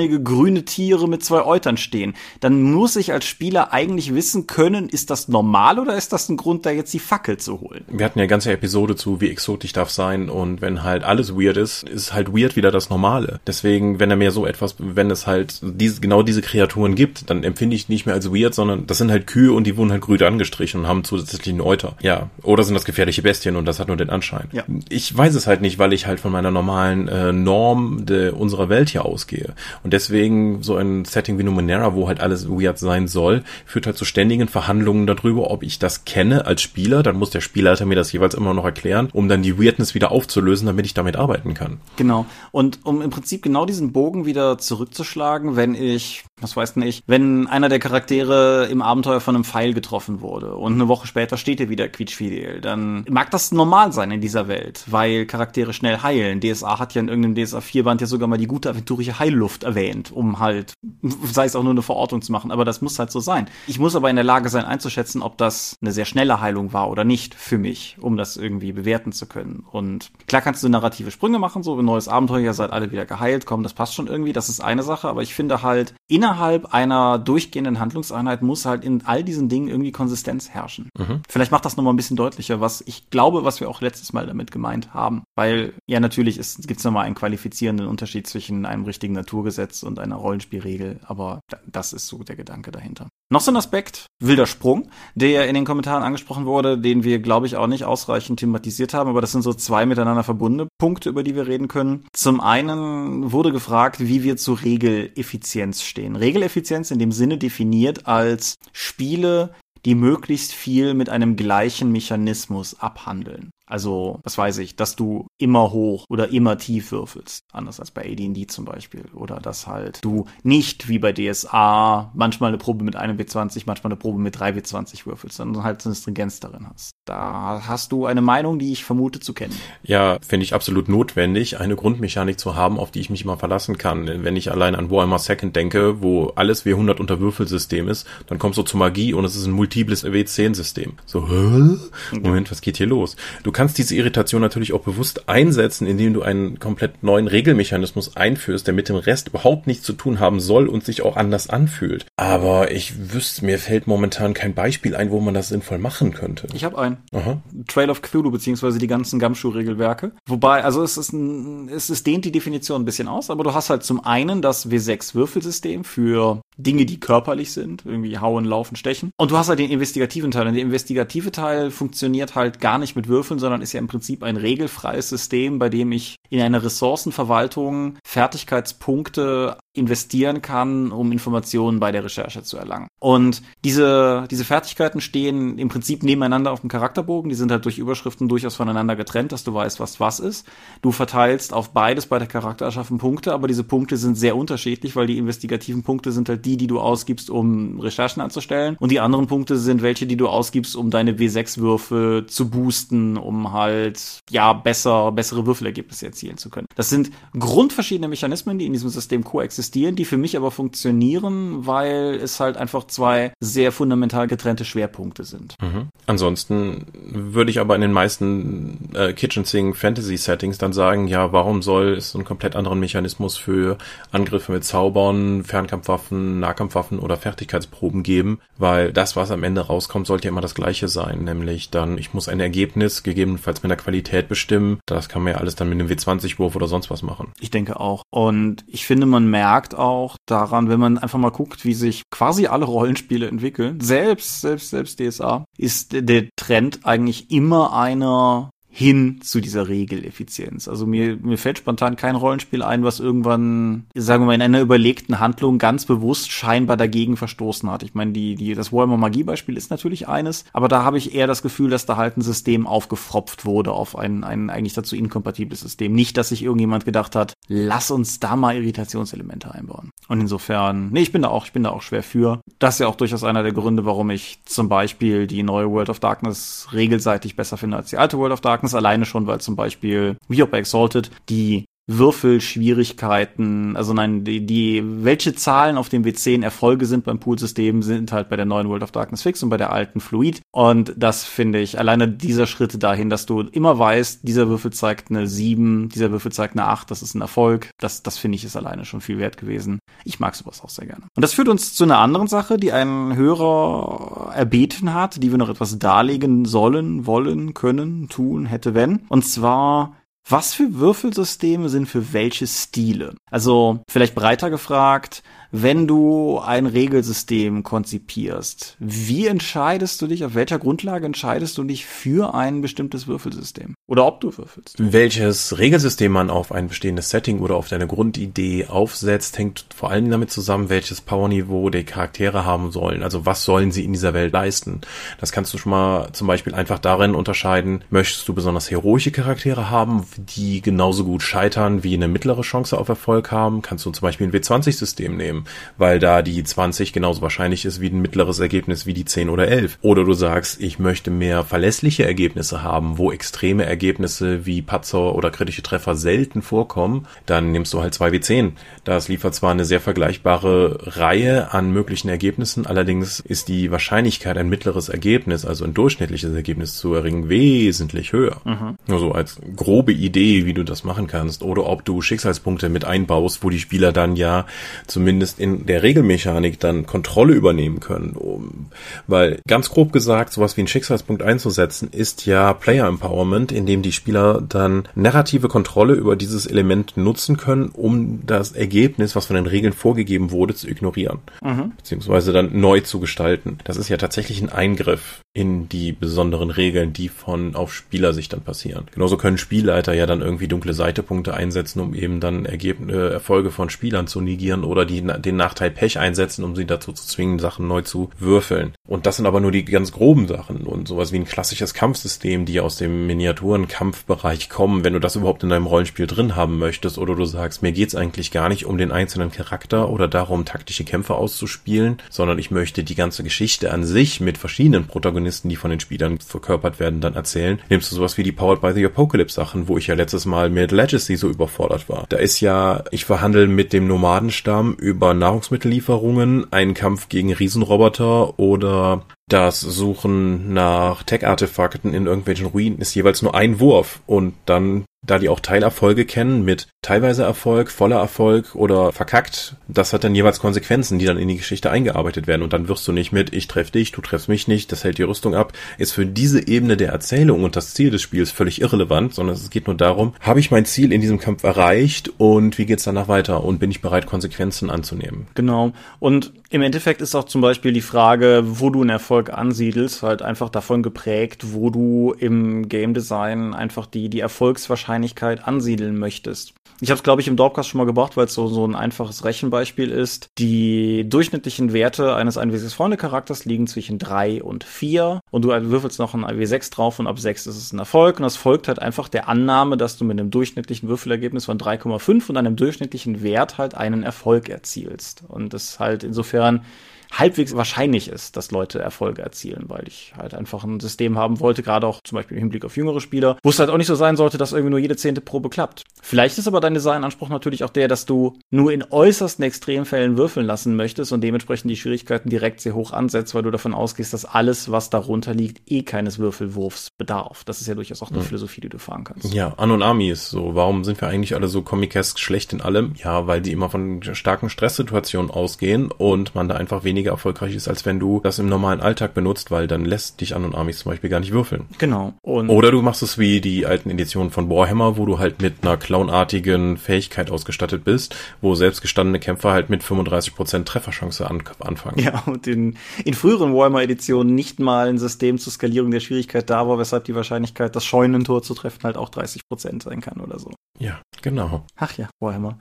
[SPEAKER 1] fünfbeinige grüne Tiere mit zwei Eutern stehen, dann muss ich als Spieler eigentlich wissen können, ist das normal oder ist das ein Grund, da jetzt die Fackel zu holen?
[SPEAKER 2] Wir hatten ja eine ganze Episode zu, wie exotisch darf sein und wenn halt alles weird ist, ist halt weird wieder das Normale. Deswegen, wenn er mir so etwas, wenn es halt diese, genau diese Kreaturen gibt, dann empfinde ich nicht mehr als weird, sondern das sind halt Kühe und die wurden halt grün angestrichen und haben zusätzlich einen Euter. Ja. Oder sind das gefährliche Bestien und das hat nur den Anschein. Ja. Ich weiß es halt nicht, weil ich halt von meiner normalen äh, Norm de, unserer Welt hier ausgehe. Und Und deswegen so ein Setting wie Numenera, wo halt alles weird sein soll, führt halt zu ständigen Verhandlungen darüber, ob ich das kenne als Spieler. Dann muss der Spielleiter mir das jeweils immer noch erklären, um dann die Weirdness wieder aufzulösen, damit ich damit arbeiten kann.
[SPEAKER 1] Genau. Und um im Prinzip genau diesen Bogen wieder zurückzuschlagen, wenn ich, was weiß ich, wenn einer der Charaktere im Abenteuer von einem Pfeil getroffen wurde und eine Woche später steht er wieder quietschfidel, dann mag das normal sein in dieser Welt, weil Charaktere schnell heilen. DSA hat ja in irgendeinem DSA 4-Band ja sogar mal die gute aventurische Heilluft erwähnt, um halt, sei es auch nur eine Verortung zu machen, aber das muss halt so sein. Ich muss aber in der Lage sein einzuschätzen, ob das eine sehr schnelle Heilung war oder nicht für mich, um das irgendwie bewerten zu können. Und klar kannst du narrative Sprünge machen, so ein neues Abenteuer, ihr seid alle wieder geheilt, komm, das passt schon irgendwie, das ist eine Sache, aber ich finde halt, innerhalb einer durchgehenden Handlungseinheit muss halt in all diesen Dingen irgendwie Konsistenz herrschen. Mhm. Vielleicht macht das nochmal ein bisschen deutlicher, was ich glaube, was wir auch letztes Mal damit gemeint haben. Weil ja natürlich gibt es nochmal einen qualifizierenden Unterschied zwischen einem richtigen Naturgesetz und einer Rollenspielregel, aber das ist so der Gedanke dahinter. Noch so ein Aspekt, wilder Sprung, der in den Kommentaren angesprochen wurde, den wir, glaube ich, auch nicht ausreichend thematisiert haben, aber das sind so zwei miteinander verbundene Punkte, über die wir reden können. Zum einen wurde gefragt, wie wir zu Regeleffizienz stehen. Regeleffizienz in dem Sinne definiert als Spiele, die möglichst viel mit einem gleichen Mechanismus abhandeln. Also, was weiß ich, dass du immer hoch oder immer tief würfelst. Anders als bei AD&D zum Beispiel. Oder dass halt du nicht wie bei DSA manchmal eine Probe mit einem W20, manchmal eine Probe mit drei W20 würfelst, sondern halt eine Stringenz darin hast. Da hast du eine Meinung, die ich vermute zu kennen.
[SPEAKER 2] Ja, finde ich absolut notwendig, eine Grundmechanik zu haben, auf die ich mich immer verlassen kann. Wenn ich allein an Warhammer Second denke, wo alles W100 unter Würfelsystem ist, dann kommst du zur Magie und es ist ein multiples W10-System. So, hä? Moment, was geht hier los? Du kannst diese Irritation natürlich auch bewusst einsetzen, indem du einen komplett neuen Regelmechanismus einführst, der mit dem Rest überhaupt nichts zu tun haben soll und sich auch anders anfühlt. Aber ich wüsste, mir fällt momentan kein Beispiel ein, wo man das sinnvoll machen könnte.
[SPEAKER 1] Ich habe einen. Aha. Trail of Cthulhu, beziehungsweise die ganzen Gumshoe-Regelwerke. Wobei, also es ist ein, es ist dehnt die Definition ein bisschen aus, aber du hast halt zum einen das W6-Würfelsystem für Dinge, die körperlich sind, irgendwie hauen, laufen, stechen. Und du hast halt den investigativen Teil. Und der investigative Teil funktioniert halt gar nicht mit Würfeln, sondern ist ja im Prinzip ein regelfreies System, bei dem ich in einer Ressourcenverwaltung Fertigkeitspunkte investieren kann, um Informationen bei der Recherche zu erlangen. Und diese, diese Fertigkeiten stehen im Prinzip nebeneinander auf dem Charakterbogen. Die sind halt durch Überschriften durchaus voneinander getrennt, dass du weißt, was was ist. Du verteilst auf beides bei der Charaktererschaffung Punkte, aber diese Punkte sind sehr unterschiedlich, weil die investigativen Punkte sind halt die, die du ausgibst, um Recherchen anzustellen. Und die anderen Punkte sind welche, die du ausgibst, um deine W6-Würfe zu boosten, um halt, ja, besser, bessere Würfelergebnisse erzielen zu können. Das sind grundverschiedene Mechanismen, die in diesem System koexistieren existieren, die für mich aber funktionieren, weil es halt einfach zwei sehr fundamental getrennte Schwerpunkte sind.
[SPEAKER 2] Mhm. Ansonsten würde ich aber in den meisten äh, Kitchen Sing Fantasy Settings dann sagen, ja, warum soll es einen komplett anderen Mechanismus für Angriffe mit Zaubern, Fernkampfwaffen, Nahkampfwaffen oder Fertigkeitsproben geben, weil das, was am Ende rauskommt, sollte ja immer das gleiche sein, nämlich dann, ich muss ein Ergebnis gegebenenfalls mit der Qualität bestimmen. Das kann man ja alles dann mit einem W20-Wurf oder sonst was machen.
[SPEAKER 1] Ich denke auch. Und ich finde, man merkt, merkt auch daran, wenn man einfach mal guckt, wie sich quasi alle Rollenspiele entwickeln, selbst, selbst, selbst DSA, ist der Trend eigentlich immer einer hin zu dieser Regeleffizienz. Also mir, mir fällt spontan kein Rollenspiel ein, was irgendwann, sagen wir mal, in einer überlegten Handlung ganz bewusst scheinbar dagegen verstoßen hat. Ich meine, die, die, das Warhammer Magie-Beispiel ist natürlich eines, aber da habe ich eher das Gefühl, dass da halt ein System aufgefropft wurde auf ein, ein eigentlich dazu inkompatibles System. Nicht, dass sich irgendjemand gedacht hat, lass uns da mal Irritationselemente einbauen. Und insofern, nee, ich bin da auch, ich bin da auch schwer für. Das ist ja auch durchaus einer der Gründe, warum ich zum Beispiel die neue World of Darkness regelseitig besser finde als die alte World of Darkness Darkness alleine schon, weil zum Beispiel, auch bei Exalted, die Würfelschwierigkeiten, also nein, die, die, welche Zahlen auf dem W10 Erfolge sind beim Poolsystem, sind halt bei der neuen World of Darkness fix und bei der alten Fluid. Und das finde ich, alleine dieser Schritt dahin, dass du immer weißt, dieser Würfel zeigt eine 7, dieser Würfel zeigt eine 8, das ist ein Erfolg, das, das finde ich ist alleine schon viel wert gewesen. Ich mag sowas auch sehr gerne. Und das führt uns zu einer anderen Sache, die ein Hörer erbeten hat, die wir noch etwas darlegen sollen, wollen, können, tun, hätte, wenn. Und zwar Was für Würfelsysteme sind für welche Stile? Also vielleicht breiter gefragt, wenn du ein Regelsystem konzipierst, wie entscheidest du dich, auf welcher Grundlage entscheidest du dich für ein bestimmtes Würfelsystem? Oder ob du würfelst?
[SPEAKER 2] Welches Regelsystem man auf ein bestehendes Setting oder auf deine Grundidee aufsetzt, hängt vor allem damit zusammen, welches Powerniveau die Charaktere haben sollen. Also was sollen sie in dieser Welt leisten? Das kannst du schon mal zum Beispiel einfach darin unterscheiden, möchtest du besonders heroische Charaktere haben, die genauso gut scheitern wie eine mittlere Chance auf Erfolg haben, kannst du zum Beispiel ein W20-System nehmen, weil da die 20 genauso wahrscheinlich ist wie ein mittleres Ergebnis wie die 10 oder 11. Oder du sagst, ich möchte mehr verlässliche Ergebnisse haben, wo extreme Ergebnisse wie Patzer oder kritische Treffer selten vorkommen, dann nimmst du halt 2W10. Das liefert zwar eine sehr vergleichbare Reihe an möglichen Ergebnissen, allerdings ist die Wahrscheinlichkeit, ein mittleres Ergebnis, also ein durchschnittliches Ergebnis zu erringen, wesentlich höher. Mhm. Nur so als grobe Idee, wie du das machen kannst. Oder ob du Schicksalspunkte mit einbaust, wo die Spieler dann ja zumindest in der Regelmechanik dann Kontrolle übernehmen können. Um, weil ganz grob gesagt, sowas wie ein Schicksalspunkt einzusetzen, ist ja Player Empowerment, in dem die Spieler dann narrative Kontrolle über dieses Element nutzen können, um das Ergebnis, was von den Regeln vorgegeben wurde, zu ignorieren. Mhm. Beziehungsweise dann neu zu gestalten. Das ist ja tatsächlich ein Eingriff in die besonderen Regeln, die von auf Spielersicht dann passieren. Genauso können Spielleiter ja dann irgendwie dunkle Seitepunkte einsetzen, um eben dann Ergebnisse, äh, Erfolge von Spielern zu negieren oder die, den Nachteil Pech einsetzen, um sie dazu zu zwingen, Sachen neu zu würfeln. Und das sind aber nur die ganz groben Sachen und sowas wie ein klassisches Kampfsystem, die aus dem Miniaturenkampfbereich kommen, wenn du das überhaupt in deinem Rollenspiel drin haben möchtest oder du sagst, mir geht's eigentlich gar nicht um den einzelnen Charakter oder darum, taktische Kämpfe auszuspielen, sondern ich möchte die ganze Geschichte an sich mit verschiedenen Protagonisten, die von den Spielern verkörpert werden, dann erzählen, nimmst du sowas wie die Powered by the Apocalypse Sachen, wo ich ja letztes Mal mit Legacy so überfordert war. Da ist ja, ich verhandle mit dem Nomadenstamm über Nahrungsmittellieferungen, einen Kampf gegen Riesenroboter oder das Suchen nach Tech-Artefakten in irgendwelchen Ruinen ist jeweils nur ein Wurf und dann da die auch Teilerfolge kennen mit teilweise Erfolg, voller Erfolg oder verkackt, das hat dann jeweils Konsequenzen, die dann in die Geschichte eingearbeitet werden und dann wirst du nicht mit ich treff dich, du treffst mich nicht, das hält die Rüstung ab, ist für diese Ebene der Erzählung und das Ziel des Spiels völlig irrelevant, sondern es geht nur darum, habe ich mein Ziel in diesem Kampf erreicht und wie geht's danach weiter und bin ich bereit, Konsequenzen anzunehmen.
[SPEAKER 1] Genau. Und im Endeffekt ist auch zum Beispiel die Frage, wo du einen Erfolg ansiedelst, halt einfach davon geprägt, wo du im Game Design einfach die, die Erfolgswahrscheinlichkeit ansiedeln möchtest. Ich habe es, glaube ich, im Dorpcast schon mal gebracht, weil es so, so ein einfaches Rechenbeispiel ist. Die durchschnittlichen Werte eines 1W6-Freunde-Charakters liegen zwischen 3 und 4 und du würfelst noch ein 1W6 drauf und ab 6 ist es ein Erfolg und das folgt halt einfach der Annahme, dass du mit einem durchschnittlichen Würfelergebnis von 3,5 und einem durchschnittlichen Wert halt einen Erfolg erzielst. Und das halt insofern hören halbwegs wahrscheinlich ist, dass Leute Erfolge erzielen, weil ich halt einfach ein System haben wollte, gerade auch zum Beispiel im Hinblick auf jüngere Spieler, wo es halt auch nicht so sein sollte, dass irgendwie nur jede zehnte Probe klappt. Vielleicht ist aber dein Designanspruch natürlich auch der, dass du nur in äußersten Extremfällen würfeln lassen möchtest und dementsprechend die Schwierigkeiten direkt sehr hoch ansetzt, weil du davon ausgehst, dass alles, was darunter liegt, eh keines Würfelwurfs bedarf. Das ist ja durchaus auch eine mhm. Philosophie, die du fahren kannst.
[SPEAKER 2] Ja, An und Army ist so. Warum sind wir eigentlich alle so comicesk schlecht in allem? Ja, weil die immer von starken Stresssituationen ausgehen und man da einfach weniger weniger erfolgreich ist, als wenn du das im normalen Alltag benutzt, weil dann lässt dich An und Armies zum Beispiel gar nicht würfeln.
[SPEAKER 1] Genau.
[SPEAKER 2] Und Oder du machst es wie die alten Editionen von Warhammer, wo du halt mit einer clownartigen Fähigkeit ausgestattet bist, wo selbstgestandene Kämpfer halt mit 35% Trefferchance an anfangen.
[SPEAKER 1] Ja, und in, in früheren Warhammer-Editionen nicht mal ein System zur Skalierung der Schwierigkeit da war, weshalb die Wahrscheinlichkeit, das Scheunentor zu treffen, halt auch 30% sein kann oder so.
[SPEAKER 2] Ja, genau.
[SPEAKER 1] Ach ja, Warhammer.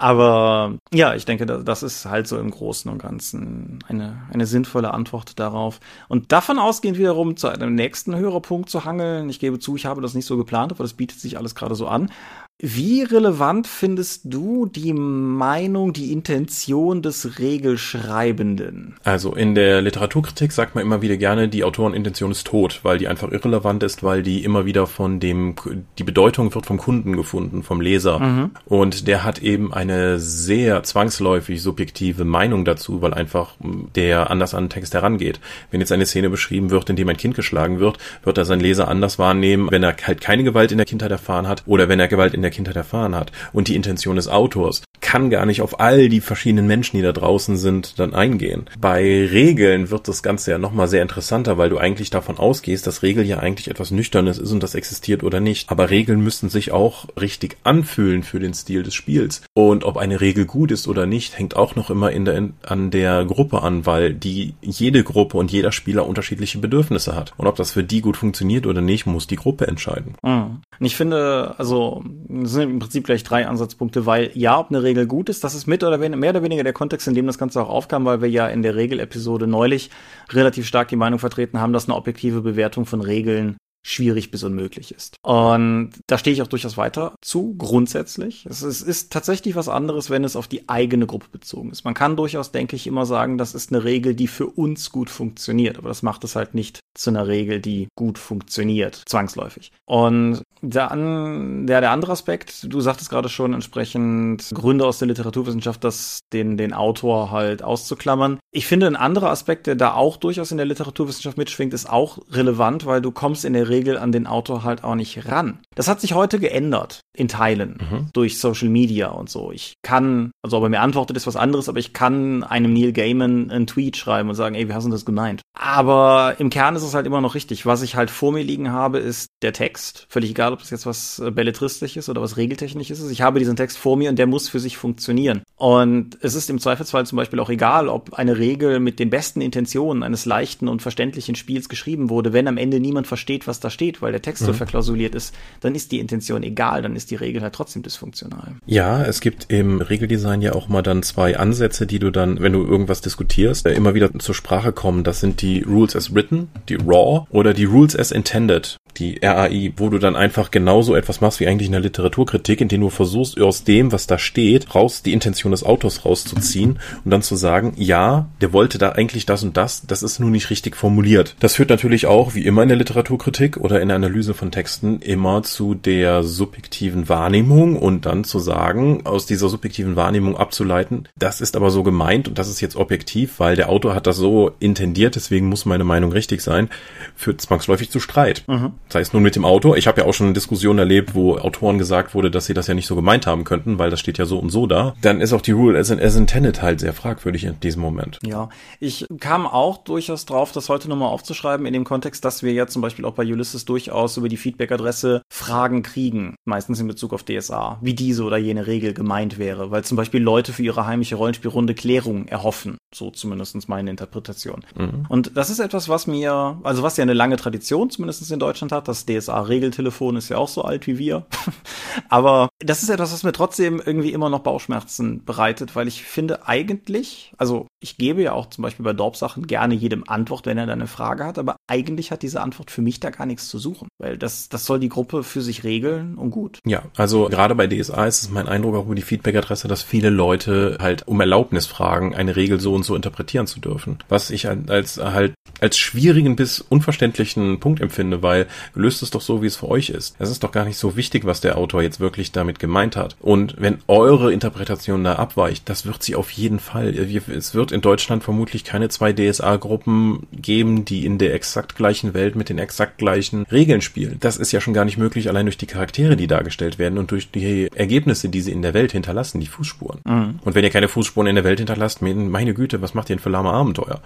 [SPEAKER 1] Aber ja, ich denke, das ist halt so im Großen und Ganzen eine, eine sinnvolle Antwort darauf. Und davon ausgehend wiederum zu einem nächsten Hörerpunkt zu hangeln. Ich gebe zu, ich habe das nicht so geplant, aber das bietet sich alles gerade so an. Wie relevant findest du die Meinung, die Intention des Regelschreibenden?
[SPEAKER 2] Also in der Literaturkritik sagt man immer wieder gerne, die Autorenintention ist tot, weil die einfach irrelevant ist, weil die immer wieder von dem, die Bedeutung wird vom Kunden gefunden, vom Leser. Mhm. Und der hat eben eine sehr zwangsläufig subjektive Meinung dazu, weil einfach der anders an den Text herangeht. Wenn jetzt eine Szene beschrieben wird, in dem ein Kind geschlagen wird, wird er sein Leser anders wahrnehmen, wenn er halt keine Gewalt in der Kindheit erfahren hat oder wenn er Gewalt in der der Kindheit erfahren hat und die Intention des Autors, kann gar nicht auf all die verschiedenen Menschen, die da draußen sind, dann eingehen. Bei Regeln wird das Ganze ja nochmal sehr interessanter, weil du eigentlich davon ausgehst, dass Regel ja eigentlich etwas Nüchternes ist und das existiert oder nicht. Aber Regeln müssen sich auch richtig anfühlen für den Stil des Spiels. Und ob eine Regel gut ist oder nicht, hängt auch noch immer der, an der Gruppe an, weil die jede Gruppe und jeder Spieler unterschiedliche Bedürfnisse hat. Und ob das für die gut funktioniert oder nicht, muss die Gruppe entscheiden.
[SPEAKER 1] Mhm. Ich finde, also, es sind im Prinzip gleich drei Ansatzpunkte, weil ja, ob eine Regel gut ist, das ist mit oder mehr oder weniger der Kontext, in dem das Ganze auch aufkam, weil wir ja in der Regel-Episode neulich relativ stark die Meinung vertreten haben, dass eine objektive Bewertung von Regeln schwierig bis unmöglich ist. Und da stehe ich auch durchaus weiter zu, grundsätzlich. Es ist, ist, tatsächlich was anderes, wenn es auf die eigene Gruppe bezogen ist. Man kann durchaus, denke ich, immer sagen, das ist eine Regel, die für uns gut funktioniert, aber das macht es halt nicht zu einer Regel, die gut funktioniert, zwangsläufig. Und an, der, der andere Aspekt, du sagtest gerade schon entsprechend Gründe aus der Literaturwissenschaft, das den, den Autor halt auszuklammern. Ich finde, ein anderer Aspekt, der da auch durchaus in der Literaturwissenschaft mitschwingt, ist auch relevant, weil du kommst in der Regel an den Autor halt auch nicht ran. Das hat sich heute geändert, in Teilen, mhm. durch Social Media und so. Ich kann, also ob er mir antwortet, ist was anderes, aber ich kann einem Neil Gaiman einen Tweet schreiben und sagen, ey, wie hast du das gemeint? Aber im Kern ist es halt immer noch richtig. Was ich halt vor mir liegen habe, ist der Text. Völlig egal, ob es jetzt was äh, belletristisches oder was regeltechnisches ist. Ich habe diesen Text vor mir und der muss für sich funktionieren. Und es ist im Zweifelsfall zum Beispiel auch egal, ob eine Regel mit den besten Intentionen eines leichten und verständlichen Spiels geschrieben wurde. Wenn am Ende niemand versteht, was da steht, weil der Text mhm. so verklausuliert ist, dann ist die Intention egal, dann ist die Regel halt trotzdem dysfunktional.
[SPEAKER 2] Ja, es gibt im Regeldesign ja auch mal dann zwei Ansätze, die du dann, wenn du irgendwas diskutierst, äh, immer wieder zur Sprache kommen. Das sind die Rules as written, die Raw oder die Rules as intended, die RAI, wo du dann einfach genauso etwas machst wie eigentlich in der Literaturkritik, indem du versuchst, aus dem, was da steht, raus die Intention des Autors rauszuziehen und dann zu sagen, ja, der wollte da eigentlich das und das, das ist nur nicht richtig formuliert. Das führt natürlich auch, wie immer in der Literaturkritik oder in der Analyse von Texten, immer zu der subjektiven Wahrnehmung und dann zu sagen, aus dieser subjektiven Wahrnehmung abzuleiten, das ist aber so gemeint und das ist jetzt objektiv, weil der Autor hat das so intendiert, deswegen muss meine Meinung richtig sein, führt zwangsläufig zu Streit. Mhm. Sei es nun mit dem Autor. Ich habe ja auch schon Diskussionen erlebt, wo Autoren gesagt wurde, dass sie das ja nicht so gemeint haben könnten, weil das steht ja so und so da. Dann ist auch die Rule as, as intended halt sehr fragwürdig in diesem Moment.
[SPEAKER 1] Ja, ich kam auch durchaus drauf, das heute nochmal aufzuschreiben, in dem Kontext, dass wir ja zum Beispiel auch bei Ulysses durchaus über die Feedback-Adresse Fragen kriegen, meistens in Bezug auf DSA, wie diese oder jene Regel gemeint wäre, weil zum Beispiel Leute für ihre heimische Rollenspielrunde Klärung erhoffen. So zumindest meine Interpretation. Mhm. Und das ist etwas, was mir, also was ja eine lange Tradition zumindest in Deutschland hat. Das DSA-Regeltelefon ist ja auch so alt wie wir. Aber das ist etwas, was mir trotzdem irgendwie immer noch Bauchschmerzen bereitet, weil ich finde eigentlich, also ich gebe ja auch zum Beispiel bei Dorp-Sachen gerne jedem Antwort, wenn er da eine Frage hat, aber eigentlich hat diese Antwort für mich da gar nichts zu suchen, weil das, das soll die Gruppe für sich regeln und gut.
[SPEAKER 2] Ja, also gerade bei DSA ist es mein Eindruck auch über die Feedback-Adresse, dass viele Leute halt um Erlaubnis fragen, eine Regel so und so interpretieren zu dürfen. Was ich als halt als schwierigen bis unverständlichen Punkt empfinde, weil löst es doch so, wie es für euch ist. Es ist doch gar nicht so wichtig, was der Autor jetzt wirklich damit gemeint hat. Und wenn eure Interpretation da abweicht, das wird sie auf jeden Fall. Es wird in Deutschland vermutlich keine zwei DSA-Gruppen geben, die in der exakt gleichen Welt mit den exakt gleichen Regeln spielen. Das ist ja schon gar nicht möglich, allein durch die Charaktere, die dargestellt werden und durch die Ergebnisse, die sie in der Welt hinterlassen, die Fußspuren. Mhm. Und wenn ihr keine Fußspuren in der Welt hinterlasst, meine Güte, was macht ihr denn für lahme Abenteuer?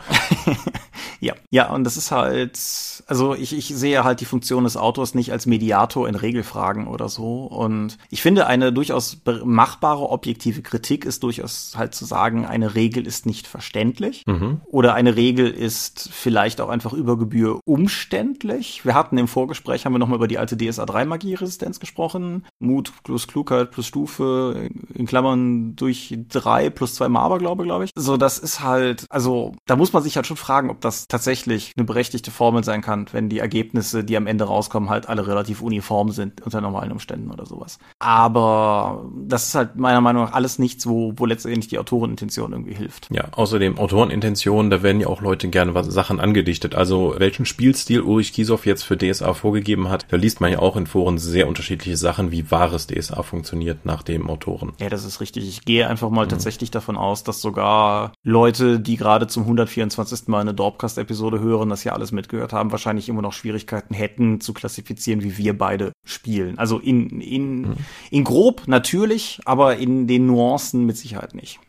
[SPEAKER 1] ja, ja, und das ist halt, also ich, ich sehe halt die Funktion des Autors nicht als Mediator in Regelfragen oder so. Und ich finde, eine durchaus machbare objektive Kritik ist durchaus halt zu sagen, eine Regel ist nicht verständlich mhm. oder eine Regel ist vielleicht auch einfach über Gebühr umständlich. Wir hatten im Vorgespräch, haben wir nochmal über die alte DSA 3 Magieresistenz gesprochen. Mut plus Klugheit plus Stufe, in Klammern durch drei plus zwei Aberglaube, glaube ich. So, das ist halt, also da muss man sich halt schon fragen, ob das tatsächlich eine berechtigte Formel sein kann, wenn die Ergebnisse, die am Ende rauskommen, halt alle relativ uniform sind unter normalen Umständen oder sowas. Aber das ist halt meiner Meinung nach alles nichts, wo, wo letztendlich die Autorenintention irgendwie hilft.
[SPEAKER 2] Ja, außerdem Autorenintention, da werden ja auch Leute gerne was, Sachen angedichtet. Also welchen Spielstil Ulrich Kiesow jetzt für DSA vorgegeben hat, da liest man ja auch in Foren sehr unterschiedliche Sachen, wie wahres DSA funktioniert nach dem Autoren.
[SPEAKER 1] Ja, das ist richtig. Ich gehe einfach mal mhm. tatsächlich davon aus, dass sogar Leute Leute, die gerade zum 124. Mal eine Dorpcast-Episode hören, das ja alles mitgehört haben, wahrscheinlich immer noch Schwierigkeiten hätten zu klassifizieren, wie wir beide spielen. Also in, in, mhm. in grob natürlich, aber in den Nuancen mit Sicherheit nicht.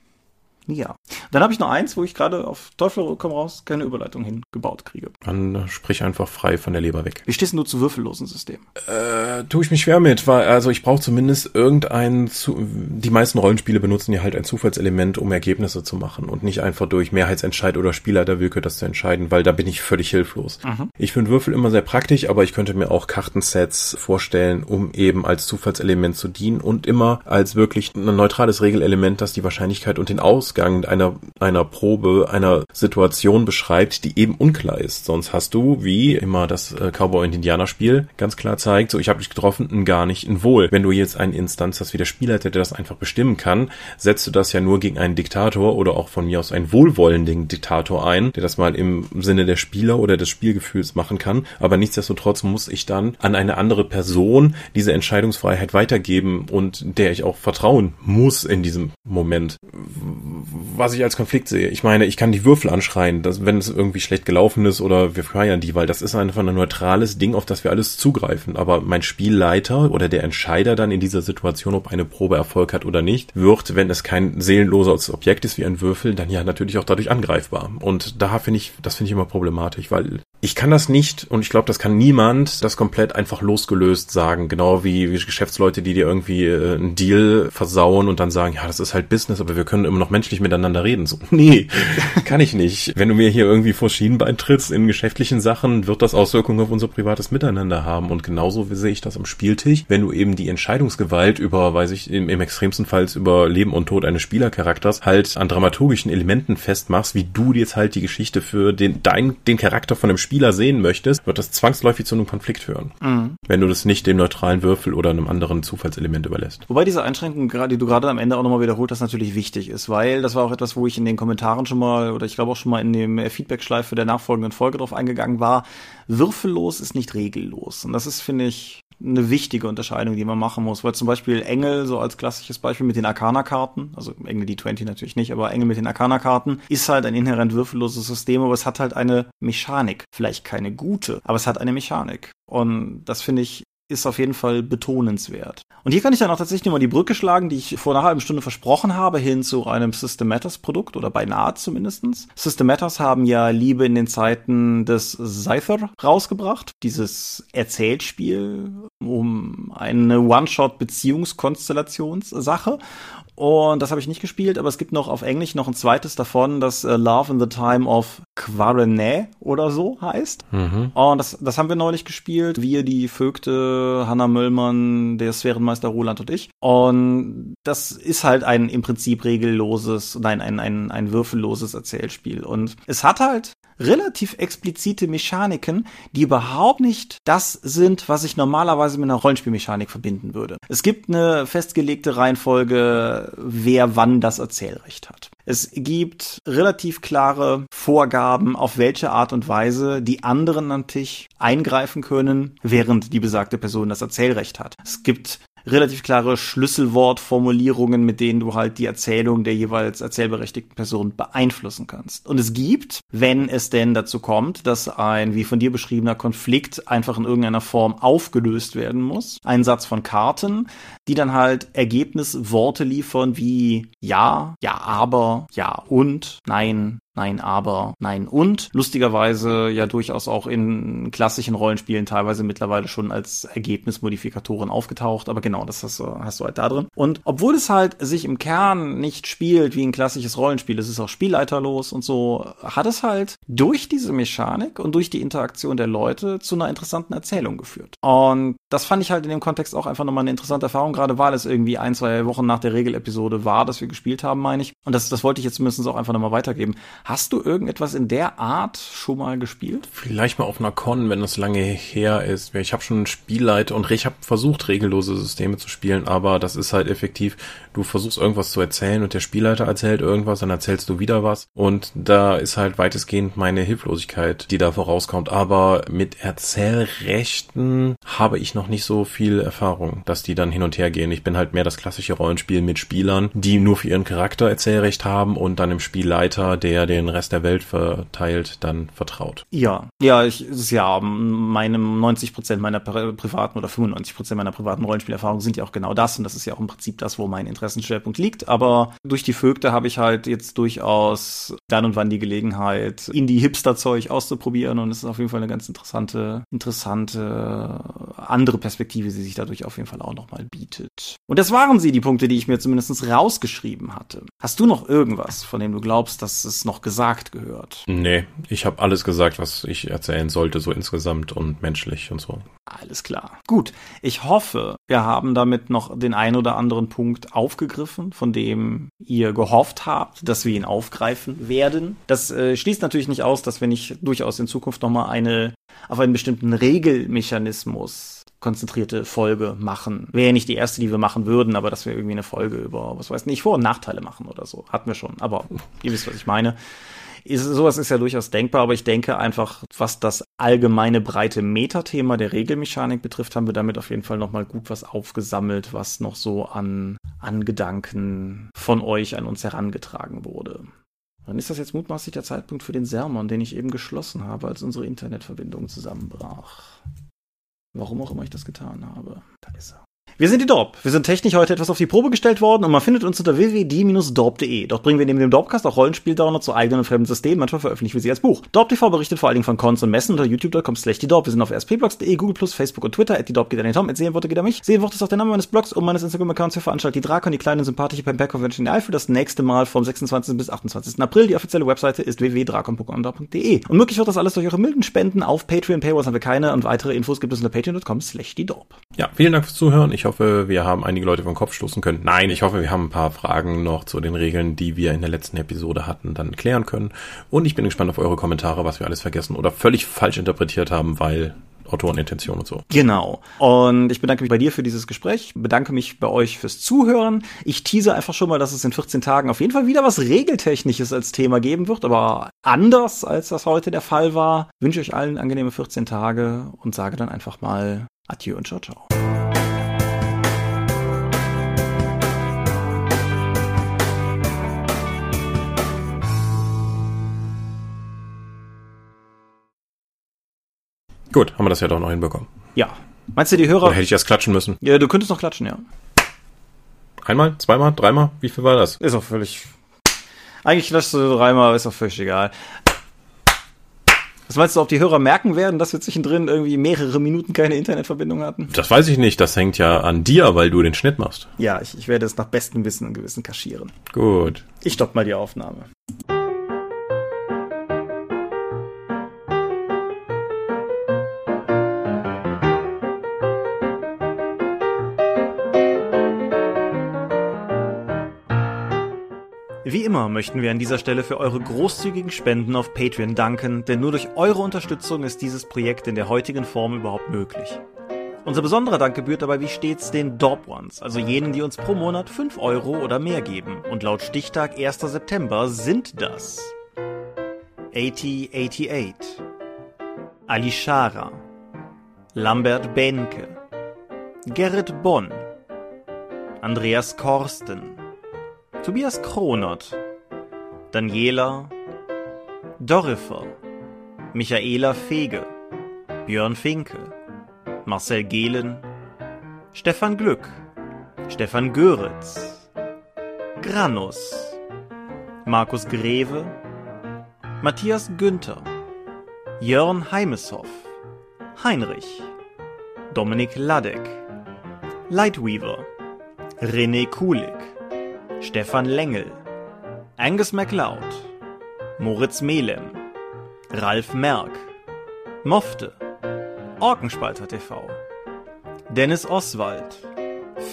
[SPEAKER 1] Ja. Dann habe ich noch eins, wo ich gerade auf Teufel komm raus keine Überleitung hingebaut kriege.
[SPEAKER 2] Dann sprich einfach frei von der Leber weg.
[SPEAKER 1] Wie stehst du zu würfellosen Systemen?
[SPEAKER 2] Äh, tue ich mich schwer mit, weil also ich brauche zumindest irgendein zu, die meisten Rollenspiele benutzen ja halt ein Zufallselement, um Ergebnisse zu machen und nicht einfach durch Mehrheitsentscheid oder Spielleiterwillkür das zu entscheiden, weil da bin ich völlig hilflos. Mhm. Ich finde Würfel immer sehr praktisch, aber ich könnte mir auch Kartensets vorstellen, um eben als Zufallselement zu dienen und immer als wirklich ein neutrales Regelelement, das die Wahrscheinlichkeit und den Aus Ausgang einer, einer Probe, einer Situation beschreibt, die eben unklar ist. Sonst hast du, wie immer das äh, Cowboy- und Indianer-Spiel ganz klar zeigt, so ich habe dich getroffen, ein gar nicht, ein Wohl. Wenn du jetzt eine Instanz hast wie der Spielleiter, der das einfach bestimmen kann, setzt du das ja nur gegen einen Diktator oder auch von mir aus einen wohlwollenden Diktator ein, der das mal im Sinne der Spieler oder des Spielgefühls machen kann. Aber nichtsdestotrotz muss ich dann an eine andere Person diese Entscheidungsfreiheit weitergeben und der ich auch vertrauen muss in diesem Moment was ich als Konflikt sehe. Ich meine, ich kann die Würfel anschreien, dass, wenn es irgendwie schlecht gelaufen ist oder wir feiern die, weil das ist einfach ein neutrales Ding, auf das wir alles zugreifen. Aber mein Spielleiter oder der Entscheider dann in dieser Situation, ob eine Probe Erfolg hat oder nicht, wird, wenn es kein seelenloses Objekt ist wie ein Würfel, dann ja natürlich auch dadurch angreifbar. Und da finde ich, das finde ich immer problematisch, weil ich kann das nicht und ich glaube, das kann niemand das komplett einfach losgelöst sagen. Genau wie, wie Geschäftsleute, die dir irgendwie äh, einen Deal versauen und dann sagen, ja, das ist halt Business, aber wir können immer noch menschlich miteinander reden. So, nee, kann ich nicht. Wenn du mir hier irgendwie vor Schienenbein trittst in geschäftlichen Sachen, wird das Auswirkungen auf unser privates Miteinander haben. Und genauso sehe ich das am Spieltisch. Wenn du eben die Entscheidungsgewalt über, weiß ich, im, im extremsten Fall über Leben und Tod eines Spielercharakters halt an dramaturgischen Elementen festmachst, wie du jetzt halt die Geschichte für den, dein, den Charakter von dem Spiel Spieler sehen möchtest, wird das zwangsläufig zu einem Konflikt führen. Mhm. Wenn du das nicht dem neutralen Würfel oder einem anderen Zufallselement überlässt.
[SPEAKER 1] Wobei diese Einschränkung, die du gerade am Ende auch nochmal wiederholt hast, natürlich wichtig ist, weil das war auch etwas, wo ich in den Kommentaren schon mal oder ich glaube auch schon mal in dem Feedback-Schleife der nachfolgenden Folge drauf eingegangen war. Würfellos ist nicht regellos. Und das ist, finde ich, eine wichtige Unterscheidung, die man machen muss, weil zum Beispiel Engel, so als klassisches Beispiel mit den Arcana-Karten, also Engel D20 natürlich nicht, aber Engel mit den Arcana-Karten, ist halt ein inhärent würfelloses System, aber es hat halt eine Mechanik. Vielleicht keine gute, aber es hat eine Mechanik. Und das finde ich ist auf jeden Fall betonenswert. Und hier kann ich dann auch tatsächlich mal die Brücke schlagen, die ich vor einer halben Stunde versprochen habe, hin zu einem System Matters Produkt oder beinahe zumindestens. System Matters haben ja Liebe in den Zeiten des Scyther rausgebracht, dieses Erzählspiel um eine One-Shot-Beziehungskonstellationssache. Und das habe ich nicht gespielt, aber es gibt noch auf Englisch noch ein zweites davon, das uh, Love in the Time of Quarenä oder so heißt. Mhm. Und das, das haben wir neulich gespielt. Wir, die Vögte, Hanna Möllmann, der Sphärenmeister Roland und ich. Und das ist halt ein im Prinzip regelloses, nein, ein, ein, ein würfelloses Erzählspiel. Und es hat halt relativ explizite Mechaniken, die überhaupt nicht das sind, was ich normalerweise mit einer Rollenspielmechanik verbinden würde. Es gibt eine festgelegte Reihenfolge, wer wann das Erzählrecht hat. Es gibt relativ klare Vorgaben, auf welche Art und Weise die anderen am Tisch eingreifen können, während die besagte Person das Erzählrecht hat. Es gibt relativ klare Schlüsselwortformulierungen, mit denen du halt die Erzählung der jeweils erzählberechtigten Person beeinflussen kannst. Und es gibt, wenn es denn dazu kommt, dass ein, wie von dir beschriebener Konflikt einfach in irgendeiner Form aufgelöst werden muss, einen Satz von Karten, die dann halt Ergebnisworte liefern wie ja, ja, aber, ja und, nein, Nein, aber, nein und. Lustigerweise ja durchaus auch in klassischen Rollenspielen teilweise mittlerweile schon als Ergebnismodifikatoren aufgetaucht, aber genau, das hast du, hast du halt da drin. Und obwohl es halt sich im Kern nicht spielt wie ein klassisches Rollenspiel, es ist auch spielleiterlos und so, hat es halt durch diese Mechanik und durch die Interaktion der Leute zu einer interessanten Erzählung geführt. Und das fand ich halt in dem Kontext auch einfach nochmal eine interessante Erfahrung, gerade weil es irgendwie ein, zwei Wochen nach der Regelepisode war, dass wir gespielt haben, meine ich. Und das, das wollte ich jetzt zumindest auch einfach nochmal weitergeben Hast du irgendetwas in der Art schon mal gespielt?
[SPEAKER 2] Vielleicht mal auf einer Con, wenn das lange her ist. Ich habe schon Spielleiter und ich habe versucht, regellose Systeme zu spielen, aber das ist halt effektiv, du versuchst irgendwas zu erzählen und der Spielleiter erzählt irgendwas, dann erzählst du wieder was und da ist halt weitestgehend meine Hilflosigkeit, die da vorauskommt. Aber mit Erzählrechten habe ich noch nicht so viel Erfahrung, dass die dann hin und her gehen. Ich bin halt mehr das klassische Rollenspiel mit Spielern, die nur für ihren Charakter Erzählrecht haben und dann im Spielleiter, der den Rest der Welt verteilt, dann vertraut.
[SPEAKER 1] Ja, ja, ich, ja meinem 90 Prozent meiner privaten oder 95 Prozent meiner privaten Rollenspielerfahrung sind ja auch genau das und das ist ja auch im Prinzip das, wo mein Interessenschwerpunkt liegt. Aber durch die Vögte habe ich halt jetzt durchaus dann und wann die Gelegenheit, Indie-Hipster-Zeug auszuprobieren und es ist auf jeden Fall eine ganz interessante, interessante andere Perspektive, die sich dadurch auf jeden Fall auch nochmal bietet. Und das waren sie, die Punkte, die ich mir zumindest rausgeschrieben hatte. Hast du noch irgendwas, von dem du glaubst, dass es noch gesagt gehört?
[SPEAKER 2] Nee, ich habe alles gesagt, was ich erzählen sollte, so insgesamt und menschlich und so.
[SPEAKER 1] Alles klar. Gut, ich hoffe, wir haben damit noch den ein oder anderen Punkt aufgegriffen, von dem ihr gehofft habt, dass wir ihn aufgreifen werden. Das äh, schließt natürlich nicht aus, dass wir nicht durchaus in Zukunft nochmal eine auf einen bestimmten Regelmechanismus konzentrierte Folge machen. Wäre ja nicht die erste, die wir machen würden, aber dass wir irgendwie eine Folge über, was weiß nicht, Vor- und Nachteile machen oder so. Hatten wir schon. Aber ihr wisst, was ich meine. Ist, sowas ist ja durchaus denkbar, aber ich denke einfach, was das allgemeine breite Metathema der Regelmechanik betrifft, haben wir damit auf jeden Fall nochmal gut was aufgesammelt, was noch so an, an Gedanken von euch an uns herangetragen wurde. Dann ist das jetzt mutmaßlich der Zeitpunkt für den Sermon, den ich eben geschlossen habe, als unsere Internetverbindung zusammenbrach. Warum auch immer ich das getan habe. Da ist er. Wir sind die Dorp. Wir sind technisch heute etwas auf die Probe gestellt worden und man findet uns unter www.die-dorp.de. Dort bringen wir neben dem Dorpcast auch Rollenspiel-Downer zu eigenen und fremden Systemen. Manchmal veröffentlichen wir sie als Buch. Dorp TV berichtet vor allen Dingen von Cons und Messen unter youtube.com slash die Dorp. Wir sind auf rspblogs.de, Google+, Facebook und Twitter. At die Dorp geht an den Tom. At Seelenworte geht an mich. Seelenworte ist auch der Name meines Blogs und meines Instagram-Accounts. Wir veranstalten die Drakon, die kleine und sympathische Pen Convention in Eifel das nächste Mal vom 26. bis 28. April. Die offizielle Webseite ist www.drakon.de. Und möglich wird das alles durch eure milden Spenden auf Patreon. Paywalls haben wir keine und weitere Infos gibt es unter patreon.com slash die Dorp.
[SPEAKER 2] Ja, vielen Dank fürs Zuhören. Ich hoffe, wir haben einige Leute vom Kopf stoßen können. Nein, ich hoffe, wir haben ein paar Fragen noch zu den Regeln, die wir in der letzten Episode hatten, dann klären können. Und ich bin gespannt auf eure Kommentare, was wir alles vergessen oder völlig falsch interpretiert haben, weil Autorenintention und so.
[SPEAKER 1] Genau. Und ich bedanke mich bei dir für dieses Gespräch, bedanke mich bei euch fürs Zuhören. Ich tease einfach schon mal, dass es in 14 Tagen auf jeden Fall wieder was Regeltechnisches als Thema geben wird, aber anders als das heute der Fall war. Wünsche euch allen angenehme 14 Tage und sage dann einfach mal Adieu und ciao, ciao.
[SPEAKER 2] Gut, haben wir das ja doch noch hinbekommen.
[SPEAKER 1] Ja. Meinst du, die Hörer.
[SPEAKER 2] Oder hätte ich erst klatschen müssen?
[SPEAKER 1] Ja, du könntest noch klatschen, ja.
[SPEAKER 2] Einmal, zweimal, dreimal? Wie viel war das?
[SPEAKER 1] Ist auch völlig. Eigentlich klatschst du dreimal, ist auch völlig egal. Was meinst du, ob die Hörer merken werden, dass wir zwischendrin irgendwie mehrere Minuten keine Internetverbindung hatten?
[SPEAKER 2] Das weiß ich nicht. Das hängt ja an dir, weil du den Schnitt machst.
[SPEAKER 1] Ja, ich, ich werde es nach bestem Wissen und Gewissen kaschieren.
[SPEAKER 2] Gut.
[SPEAKER 1] Ich stopp mal die Aufnahme. Wie immer möchten wir an dieser Stelle für eure großzügigen Spenden auf Patreon danken, denn nur durch eure Unterstützung ist dieses Projekt in der heutigen Form überhaupt möglich. Unser besonderer Dank gebührt dabei wie stets den Dorp Ones, also jenen, die uns pro Monat 5 Euro oder mehr geben. Und laut Stichtag 1. September sind das 8088, Alishara, Lambert Benke, Gerrit Bonn, Andreas Korsten, Tobias Kronert, Daniela, Dorifer, Michaela Fege, Björn Finke, Marcel Gehlen, Stefan Glück, Stefan Göritz, Granus, Markus Greve, Matthias Günther, Jörn Heimeshoff, Heinrich, Dominik Ladek, Lightweaver, René Kulig, Stefan Lengel, Angus MacLeod, Moritz Melem, Ralf Merck, Mofte, Orkenspalter TV, Dennis Oswald,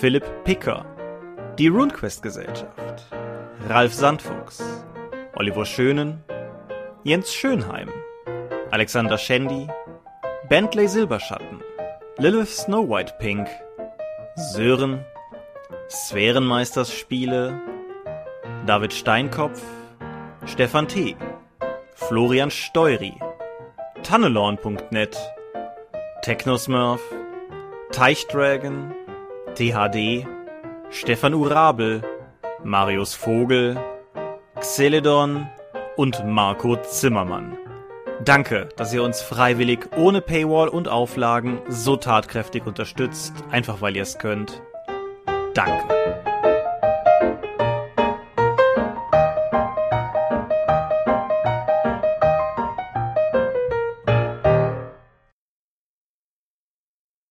[SPEAKER 1] Philipp Picker, die RuneQuest Gesellschaft, Ralf Sandfuchs, Oliver Schönen, Jens Schönheim, Alexander Schendi, Bentley Silberschatten, Lilith Snow White Pink, Sören, Sphärenmeisters Spiele, David Steinkopf, Stefan T., Florian Steury, Tannelorn.net, Technosmurf, Teichdragon, THD, Stefan Urabel, Marius Vogel, Xeledon und Marco Zimmermann. Danke, dass ihr uns freiwillig ohne Paywall und Auflagen so tatkräftig unterstützt, einfach weil ihr es könnt. Danke.